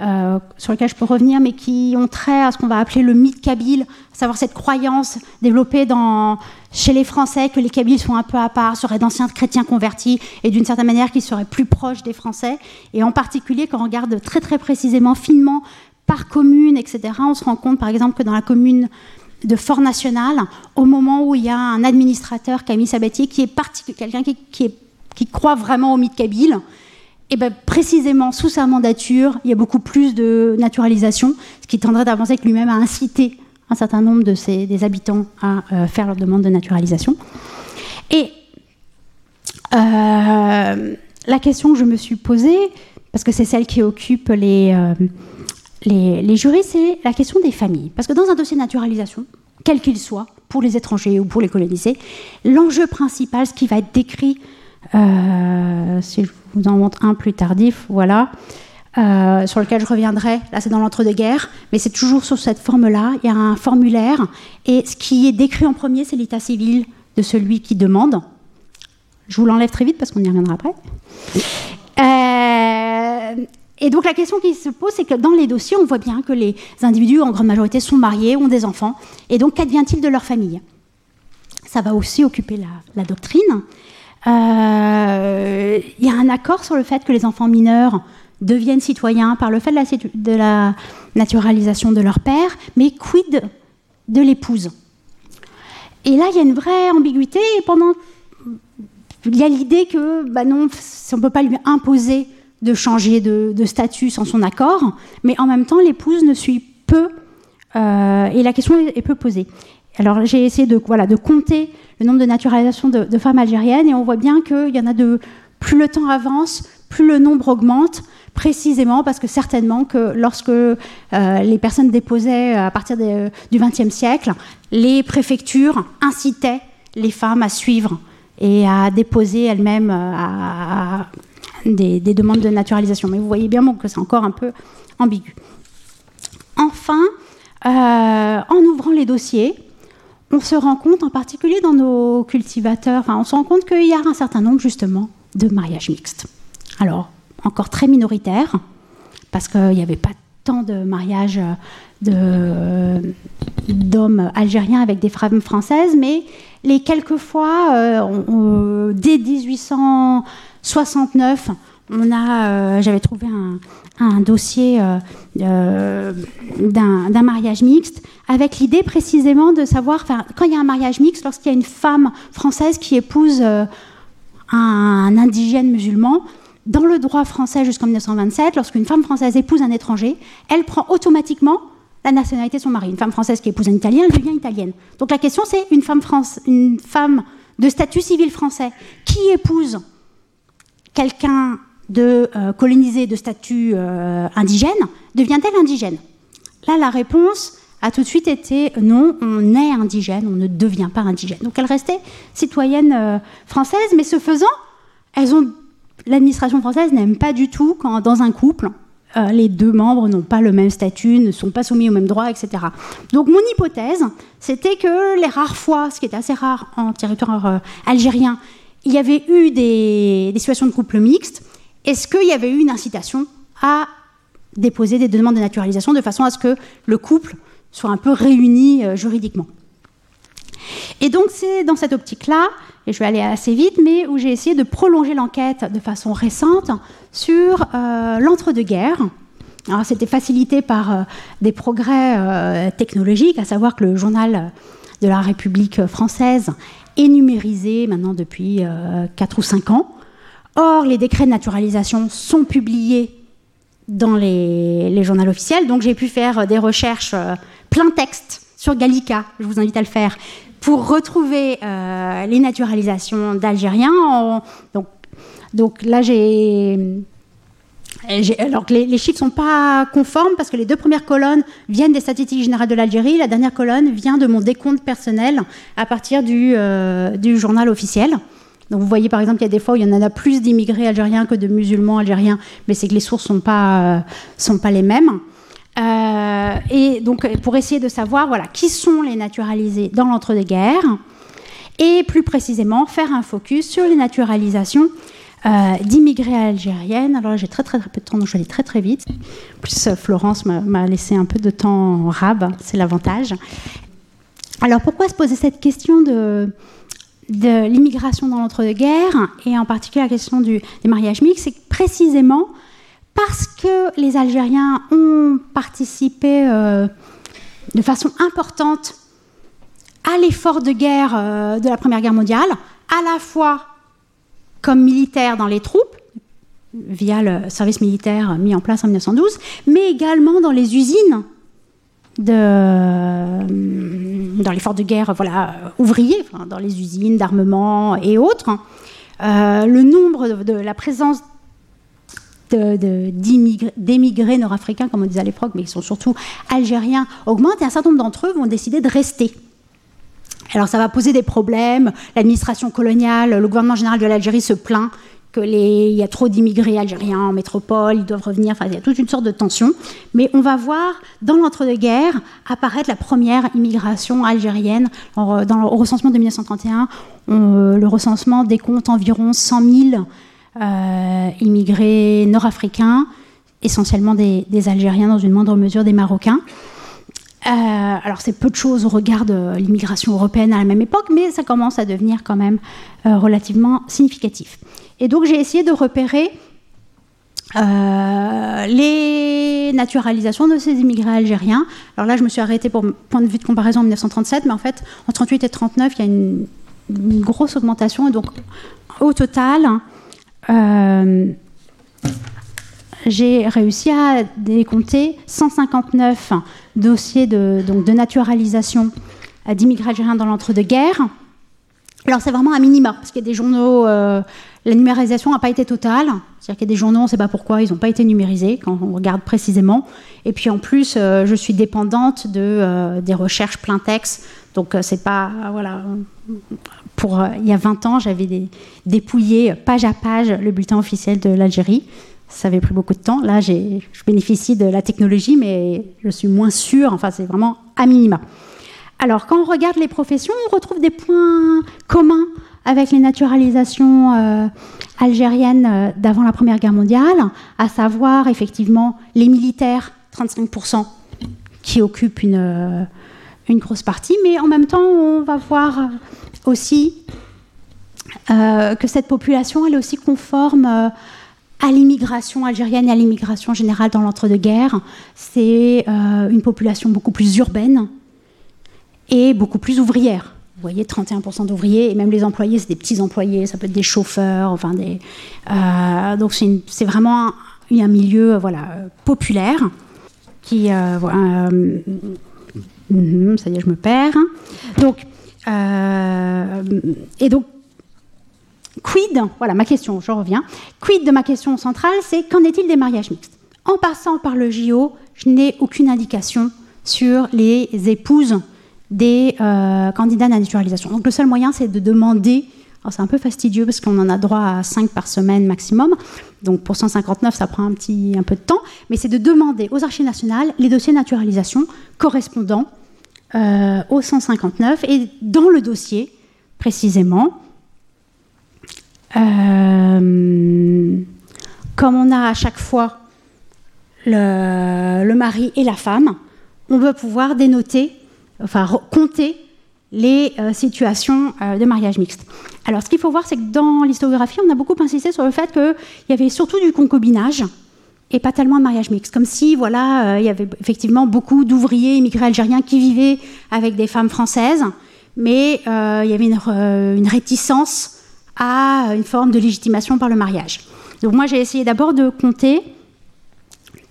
Euh, sur lesquelles je peux revenir, mais qui ont trait à ce qu'on va appeler le mythe kabyle, à savoir cette croyance développée chez les Français que les Kabyles sont un peu à part, seraient d'anciens chrétiens convertis et d'une certaine manière qui seraient plus proches des Français. Et en particulier, quand on regarde très très précisément, finement, par commune, etc., on se rend compte par exemple que dans la commune de Fort National, au moment où il y a un administrateur, Camille Sabatier, qui est quelqu'un qui, qui croit vraiment au mythe kabyle, et bien, précisément, sous sa mandature, il y a beaucoup plus de naturalisation, ce qui tendrait d'avancer que lui-même a incité un certain nombre de ses, des habitants à euh, faire leur demande de naturalisation. Et euh, la question que je me suis posée, parce que c'est celle qui occupe les, euh, les, les, c'est la question des familles. Parce que dans un dossier de naturalisation, quel qu'il soit, pour les étrangers ou pour les colonisés, l'enjeu principal, ce qui va être décrit si je vous en montre un plus tardif, voilà. Euh, sur lequel je reviendrai. Là, c'est dans l'entre-deux-guerres, mais c'est toujours sur cette forme-là. Il y a un formulaire, et ce qui est décrit en premier, c'est l'état civil de celui qui demande. Je vous l'enlève très vite parce qu'on y reviendra après. Euh, et donc la question qui se pose, c'est que dans les dossiers, on voit bien que les individus, en grande majorité, sont mariés, ont des enfants, et donc qu'advient-il de leur famille? Ça va aussi occuper la doctrine. Euh, il y a un accord sur le fait que les enfants mineurs deviennent citoyens par le fait de la, naturalisation de leur père, mais quid de l'épouse? Et là, il y a une vraie ambiguïté. Pendant, il y a l'idée que, bah non, on ne peut pas lui imposer de changer de, statut sans son accord, mais en même temps, l'épouse ne suit peu, euh, et la question est, est peu posée. Alors j'ai essayé de, voilà, de compter le nombre de naturalisations de, femmes algériennes et on voit bien qu'il y en a de plus le temps avance, plus le nombre augmente, précisément parce que certainement que lorsque euh, les personnes déposaient à partir du XXe siècle, les préfectures incitaient les femmes à suivre et à déposer elles-mêmes euh, des, demandes de naturalisation. Mais vous voyez bien que c'est encore un peu ambigu. Enfin, euh, en ouvrant les dossiers, on se rend compte, en particulier dans nos cultivateurs, on se rend compte qu'il y a un certain nombre justement de mariages mixtes. Alors, encore très minoritaires, parce qu'il n'y avait pas tant de mariages d'hommes algériens avec des femmes françaises, mais les quelques fois, euh, dès 1869, on a, euh, j'avais trouvé un, dossier euh, euh, d'un mariage mixte avec l'idée précisément de savoir, quand il y a un mariage mixte, lorsqu'il y a une femme française qui épouse un, indigène musulman, dans le droit français jusqu'en 1927, lorsqu'une femme française épouse un étranger, elle prend automatiquement la nationalité de son mari. Une femme française qui épouse un Italien, elle devient italienne. Donc la question c'est une femme, une femme de statut civil français qui épouse quelqu'un de euh, coloniser de statut euh, indigène, devient-elle indigène? Là, la réponse a tout de suite été non, on est indigène, on ne devient pas indigène. Donc elle restait citoyenne euh, française, mais ce faisant, l'administration française n'aime pas du tout quand dans un couple les deux membres n'ont pas le même statut, ne sont pas soumis au même droit, etc. Donc mon hypothèse, c'était que les rares fois, ce qui est assez rare en territoire algérien, il y avait eu des, des situations de couple mixtes est-ce qu'il y avait eu une incitation à déposer des demandes de naturalisation de façon à ce que le couple soit un peu réuni euh, juridiquement? Et donc c'est dans cette optique-là, et je vais aller assez vite, mais où j'ai essayé de prolonger l'enquête de façon récente sur euh, l'entre-deux-guerres. Alors c'était facilité par euh, des progrès technologiques, à savoir que le journal de la République française est numérisé maintenant depuis 4 ou 5 ans. Or, les décrets de naturalisation sont publiés dans les, journaux officiels, donc j'ai pu faire des recherches plein texte sur Gallica, je vous invite à le faire, pour retrouver les naturalisations d'Algériens. Donc, donc là, j'ai alors les, chiffres ne sont pas conformes parce que les deux premières colonnes viennent des statistiques générales de l'Algérie, la dernière colonne vient de mon décompte personnel à partir euh, du journal officiel. Donc vous voyez par exemple qu'il y a des fois où il y en a plus d'immigrés algériens que de musulmans algériens, mais c'est que les sources ne sont, pas, euh, sont pas les mêmes. Euh, et donc pour essayer de savoir voilà, qui sont les naturalisés dans l'entre-deux-guerres, et plus précisément faire un focus sur les naturalisations euh, d'immigrés algériennes. Alors j'ai très, très, peu de temps, donc je vais aller très très vite. En plus, Florence m'a laissé un peu de temps en rab, c'est l'avantage. Alors pourquoi se poser cette question de, de l'immigration dans l'entre-deux-guerres, et en particulier la question des mariages mixtes C'est précisément parce que les Algériens ont participé euh, de façon importante à l'effort de guerre de la Première Guerre mondiale, à la fois comme militaires dans les troupes, via le service militaire mis en place en 1912, mais également dans les usines, de, dans les forts de guerre voilà, ouvriers, dans les usines d'armement et autres. Euh, le nombre de, la présence d'émigrés nord-africains, comme on disait à l'époque, mais qui sont surtout algériens, augmente et un certain nombre d'entre eux vont décider de rester. Alors ça va poser des problèmes. L'administration coloniale, le gouvernement général de l'Algérie se plaint qu'il y a trop d'immigrés algériens en métropole, ils doivent revenir, enfin, il y a toute une sorte de tension. Mais on va voir dans l'entre-deux-guerres apparaître la première immigration algérienne. Dans le recensement de 1931, le recensement décompte environ 100 000 euh, immigrés nord-africains, essentiellement des Algériens, dans une moindre mesure des Marocains. Euh, alors c'est peu de choses au regard de l'immigration européenne à la même époque, mais ça commence à devenir quand même euh, relativement significatif. Et donc j'ai essayé de repérer euh, les naturalisations de ces immigrés algériens. Alors là, je me suis arrêtée pour point de vue de comparaison en 1937, mais en fait, en 38 et 39, il y a une, grosse augmentation. Et donc, au total, j'ai réussi à décompter 159 dossiers de, donc de naturalisation d'immigrés algériens dans l'entre-deux-guerres. Alors c'est vraiment un minima, parce qu'il y a des journaux, euh, la numérisation n'a pas été totale, c'est-à-dire qu'il y a des journaux, on ne sait pas pourquoi, ils n'ont pas été numérisés quand on regarde précisément. Et puis en plus, euh, je suis dépendante euh, des recherches plein texte, donc c'est pas, voilà, il y a 20 ans, j'avais dépouillé page à page le bulletin officiel de l'Algérie. Ça avait pris beaucoup de temps. Là, je bénéficie de la technologie, mais je suis moins sûre. Enfin, c'est vraiment à minima. Alors, quand on regarde les professions, on retrouve des points communs avec les naturalisations euh, algériennes euh, d'avant la Première Guerre mondiale, à savoir effectivement les militaires, 35%, qui occupent une, euh, une grosse partie, mais en même temps, on va voir aussi que cette population, elle est aussi conforme à l'immigration algérienne et à l'immigration générale dans l'entre-deux-guerres. C'est une population beaucoup plus urbaine et beaucoup plus ouvrière. Vous voyez, 31% d'ouvriers, et même les employés, c'est des petits employés, ça peut être des chauffeurs, enfin des... Euh, donc c'est vraiment un, un, milieu voilà, populaire qui... Euh, mhm, ça y est, je me perds. Donc, et donc, quid, voilà ma question, je reviens, quid de ma question centrale, c'est qu'en est-il des mariages mixtes? En passant par le JO, je n'ai aucune indication sur les épouses des euh, candidats à naturalisation. Donc le seul moyen, c'est de demander, c'est un peu fastidieux parce qu'on en a droit à 5 par semaine maximum, donc pour 159, ça prend un, petit, un peu de temps, mais c'est de demander aux archives nationales les dossiers de naturalisation correspondant euh, aux 159, et dans le dossier, précisément, euh, comme on a à chaque fois le, mari et la femme, on veut pouvoir dénoter, enfin compter les euh, situations euh, de mariage mixte. Alors ce qu'il faut voir, c'est que dans l'historiographie, on a beaucoup insisté sur le fait qu'il y avait surtout du concubinage et pas tellement de mariage mixte. Comme si, voilà, il y avait effectivement beaucoup d'ouvriers immigrés algériens qui vivaient avec des femmes françaises, mais il y avait une réticence à une forme de légitimation par le mariage. Donc moi j'ai essayé d'abord de compter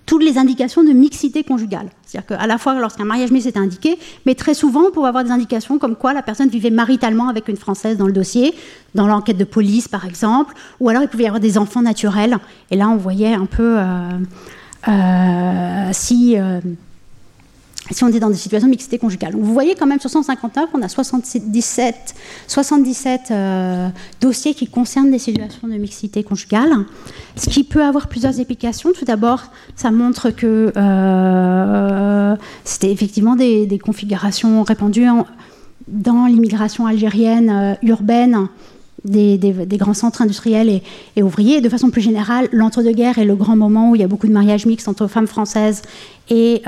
toutes les indications de mixité conjugale. C'est-à-dire qu'à la fois lorsqu'un mariage mixte est indiqué, mais très souvent on pouvait avoir des indications comme quoi la personne vivait maritalement avec une Française dans le dossier, dans l'enquête de police par exemple, ou alors il pouvait y avoir des enfants naturels. Et là on voyait un peu euh, euh, si si on est dans des situations de mixité conjugale. vous voyez quand même sur 159, on a 77, 77 euh, dossiers qui concernent des situations de mixité conjugale, ce qui peut avoir plusieurs applications. Tout d'abord, ça montre que euh, c'était effectivement des, configurations répandues dans l'immigration algérienne euh, urbaine. Des, grands centres industriels et, et, ouvriers. de façon plus générale, l'entre-deux-guerres est le grand moment où il y a beaucoup de mariages mixtes entre femmes françaises et,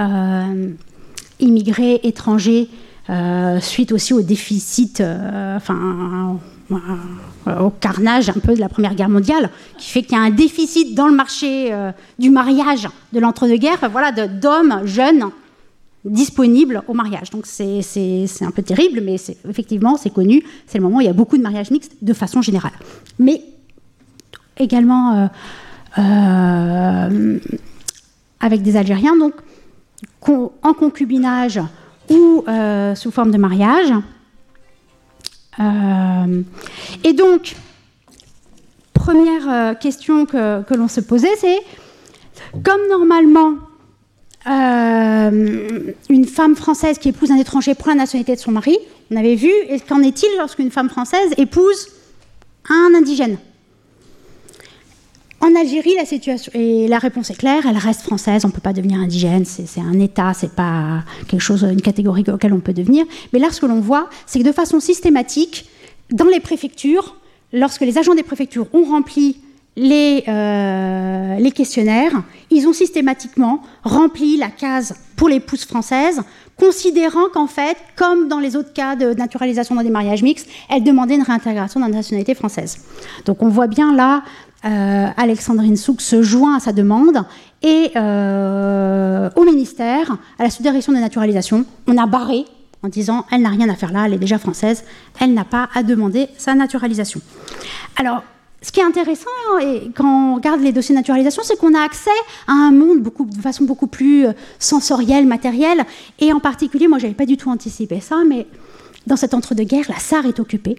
immigrés, étrangers, euh, suite aussi au déficit, euh, enfin, euh, au carnage un peu de la Première Guerre mondiale, qui fait qu'il y a un déficit dans le marché du mariage de l'entre-deux-guerres, voilà, d'hommes jeunes disponibles au mariage. Donc c'est un peu terrible, mais effectivement, c'est connu. C'est le moment où il y a beaucoup de mariages mixtes de façon générale. Mais également avec des Algériens. Donc en concubinage ou euh, sous forme de mariage. Euh, et donc, première euh, question que, l'on se posait, c'est comme normalement une femme française qui épouse un étranger prend la nationalité de son mari, on avait vu, et qu'en est-il lorsqu'une femme française épouse un indigène? En Algérie, la réponse est claire, elle reste française. On ne peut pas devenir indigène, c'est un État, c'est pas quelque chose, une catégorie auquel on peut devenir. Mais là, ce que l'on voit, c'est que de façon systématique, dans les préfectures, lorsque les agents des préfectures ont rempli les, euh, les questionnaires, ils ont systématiquement rempli la case pour l'épouse française, considérant qu'en fait, comme dans les autres cas de naturalisation dans des mariages mixtes, elle demandait une réintégration dans la nationalité française. Donc on voit bien là euh, Alexandrine Souk se joint à sa demande et euh, au ministère, à la sous-direction de naturalisation, on a barré en disant elle n'a rien à faire là, elle est déjà française, elle n'a pas à demander sa naturalisation. Alors, ce qui est intéressant et quand on regarde les dossiers de naturalisation, c'est qu'on a accès à un monde de façon beaucoup plus euh, sensorielle, matérielle. Et en particulier, moi, je n'avais pas du tout anticipé ça, mais dans cet entre-deux-guerres, la Sarre est occupée.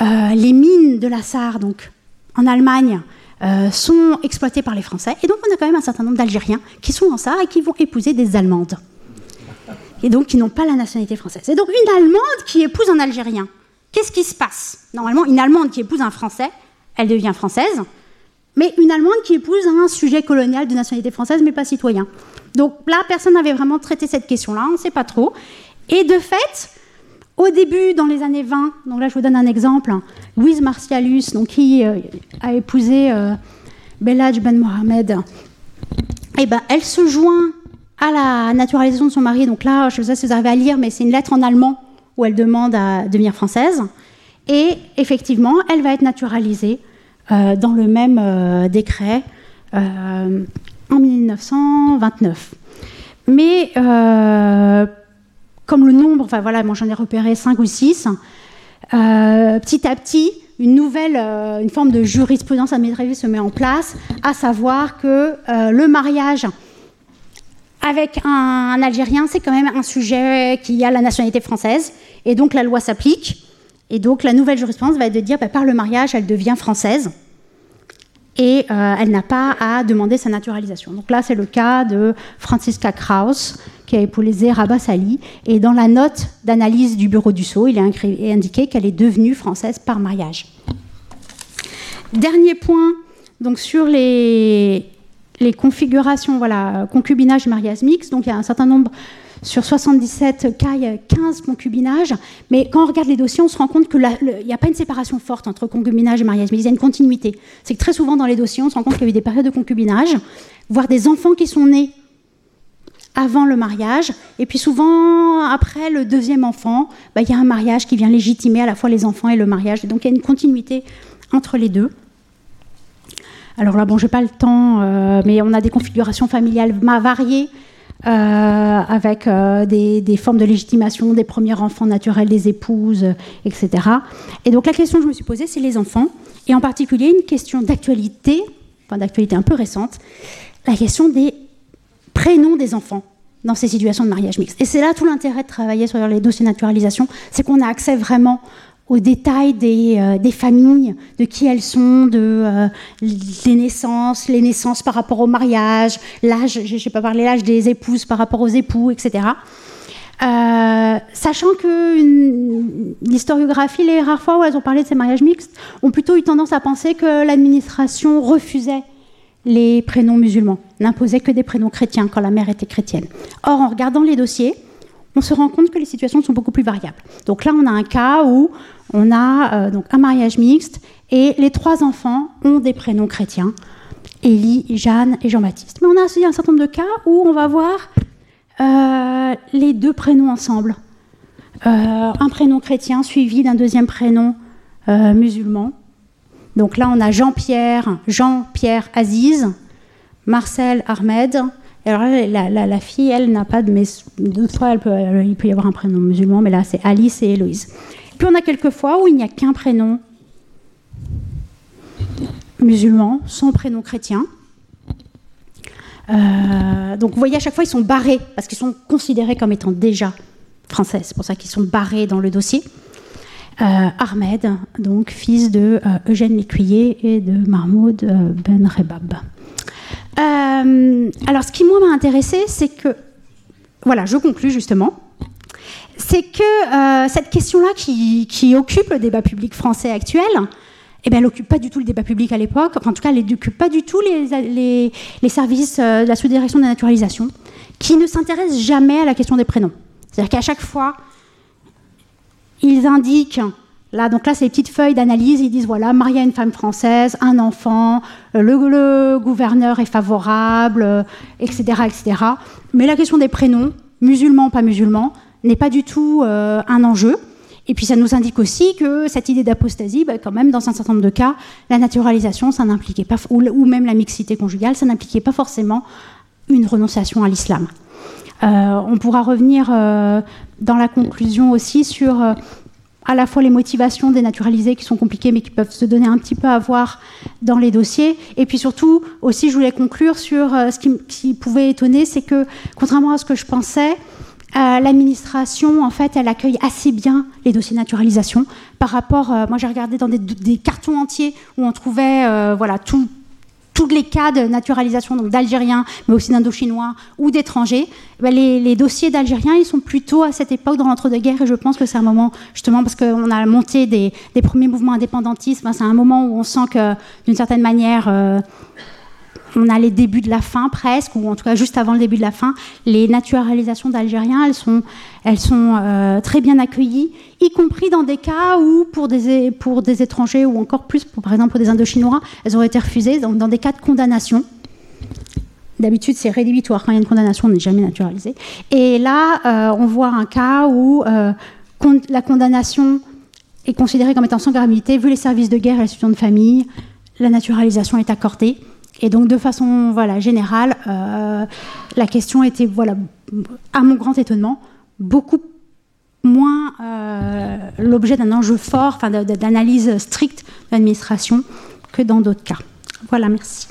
les mines de la Sarre, donc en Allemagne euh, sont exploités par les Français. Et donc on a quand même un certain nombre d'Algériens qui sont dans ça et qui vont épouser des Allemandes. Et donc qui n'ont pas la nationalité française. Et donc une Allemande qui épouse un Algérien, qu'est-ce qui se passe? Normalement, une Allemande qui épouse un Français, elle devient française. Mais une Allemande qui épouse un sujet colonial de nationalité française, mais pas citoyen. Donc là, personne n'avait vraiment traité cette question-là, on ne sait pas trop. Et de fait, au début, dans les années 20, donc là je vous donne un exemple, Louise Martialus, donc, qui euh, a épousé euh, Belhadj Ben Mohamed, eh ben, elle se joint à la naturalisation de son mari. Donc là, je ne sais pas si vous arrivez à lire, mais c'est une lettre en allemand où elle demande à devenir française. Et effectivement, elle va être naturalisée euh, dans le même décret en 1929. Mais comme le nombre, enfin voilà, moi j'en ai repéré 5 ou 6, euh, petit à petit, une nouvelle, euh, une forme de jurisprudence se met en place, à savoir que euh, le mariage avec un, Algérien, c'est quand même un sujet qui a la nationalité française, et donc la loi s'applique, et donc la nouvelle jurisprudence va être de dire, bah, par le mariage, elle devient française, et elle n'a pas à demander sa naturalisation. Donc là, c'est le cas de Franziska Kraus, qui a épousé Rabat Sali. Et dans la note d'analyse du bureau du Sceau, il est indiqué qu'elle est devenue française par mariage. Dernier point, donc sur les, les configurations, voilà, concubinage mariage mixte. Donc il y a un certain nombre, sur 77 cas, y a 15 concubinages. Mais quand on regarde les dossiers, on se rend compte qu'il n'y a pas une séparation forte entre concubinage et mariage mixte. Il y a une continuité. C'est que très souvent dans les dossiers, on se rend compte qu'il y a eu des périodes de concubinage, voire des enfants qui sont nés avant le mariage. Et puis souvent, après le deuxième enfant, bah, il y a un mariage qui vient légitimer à la fois les enfants et le mariage. donc il y a une continuité entre les deux. Alors là, bon, je n'ai pas le temps, euh, mais on a des configurations familiales variées. avec des, formes de légitimation des premiers enfants naturels des épouses, etc. Et donc la question que je me suis posée, c'est les enfants, et en particulier une question d'actualité, enfin d'actualité un peu récente, la question des prénoms des enfants dans ces situations de mariage mixte. Et c'est là tout l'intérêt de travailler sur les dossiers de naturalisation, c'est qu'on a accès vraiment aux détails des, euh, familles, de qui elles sont, de euh, les naissances, les naissances par rapport au mariage, l'âge, je n'ai pas parlé l'âge des épouses par rapport aux époux, etc. Euh, sachant que l'historiographie, les rares fois où elles ont parlé de ces mariages mixtes, ont plutôt eu tendance à penser que l'administration refusait les prénoms musulmans, n'imposait que des prénoms chrétiens quand la mère était chrétienne. Or, en regardant les dossiers, on se rend compte que les situations sont beaucoup plus variables. Donc là, on a un cas où on a euh, donc un mariage mixte et les trois enfants ont des prénoms chrétiens, Élie, Jeanne et Jean-Baptiste. Mais on a aussi un certain nombre de cas où on va voir euh, les deux prénoms ensemble. Euh, un prénom chrétien suivi d'un deuxième prénom musulman. Donc là, on a Jean-Pierre, Jean-Pierre Aziz, Marcel Ahmed, alors la, fille, elle n'a pas de. Mais fois, il peut y avoir un prénom musulman, mais là, c'est Alice et Héloïse. Puis on a quelques fois où il n'y a qu'un prénom musulman, sans prénom chrétien. Euh, donc vous voyez, à chaque fois, ils sont barrés, parce qu'ils sont considérés comme étant déjà français. C'est pour ça qu'ils sont barrés dans le dossier. Euh, Ahmed, donc fils de euh, Eugène Lécuyer et de Mahmoud Ben Rebab. alors, ce qui moi m'a intéressé, c'est que, voilà, je conclus justement c'est que euh, cette question-là qui, occupe le débat public français actuel, eh ben, elle n'occupe pas du tout le débat public à l'époque, en tout cas, elle n'occupe pas du tout les, services euh, de la sous-direction de la naturalisation, qui ne s'intéressent jamais à la question des prénoms. C'est-à-dire qu'à chaque fois, ils indiquent, là, donc là, les petites feuilles d'analyse, ils disent, voilà, Maria est une femme française, un enfant, euh, le, gouverneur est favorable, etc., etc. Mais la question des prénoms, musulmans, pas musulmans, n'est pas du tout euh, un enjeu. Et puis ça nous indique aussi que cette idée d'apostasie, bah, quand même, dans un certain nombre de cas, la naturalisation, ça n'impliquait pas, ou, même la mixité conjugale, ça n'impliquait pas forcément une renonciation à l'islam. Euh, on pourra revenir euh, dans la conclusion aussi sur à la fois les motivations des naturalisés qui sont compliquées mais qui peuvent se donner un petit peu à voir dans les dossiers. Et puis surtout, aussi, je voulais conclure sur ce qui, qui pouvait étonner, c'est que, contrairement à ce que je pensais, euh, l'administration, en fait, elle accueille assez bien les dossiers de naturalisation par rapport. Euh, moi, j'ai regardé dans des, cartons entiers où on trouvait, euh, voilà, tous les cas de naturalisation, d'Algériens, mais aussi d'Indochinois ou d'étrangers. Eh ben, les, dossiers d'Algériens, ils sont plutôt à cette époque dans l'entre-deux-guerres, et je pense que c'est un moment, justement, parce qu'on a monté des, premiers mouvements indépendantistes, c'est un moment où on sent que, d'une certaine manière, on a les débuts de la fin presque, ou en tout cas juste avant le début de la fin, les naturalisations d'Algériens, elles sont, euh, très bien accueillies, y compris dans des cas où, pour des, étrangers, ou encore plus, pour, par exemple pour des Indochinois, elles ont été refusées, dans des cas de condamnation. D'habitude, c'est rédhibitoire. Quand il y a une condamnation, on n'est jamais naturalisé. Et là, euh, on voit un cas où euh, la condamnation est considérée comme étant sans gravité, vu les services de guerre et la situation de famille, la naturalisation est accordée. Et donc, de façon voilà, générale, euh, la question était, voilà, à mon grand étonnement, beaucoup moins euh, l'objet d'un enjeu fort, d'analyse stricte de l'administration que dans d'autres cas. Voilà, merci.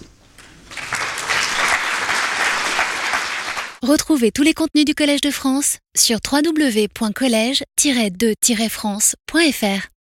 Retrouvez tous les contenus du Collège de France sur www.colège-2-france.fr.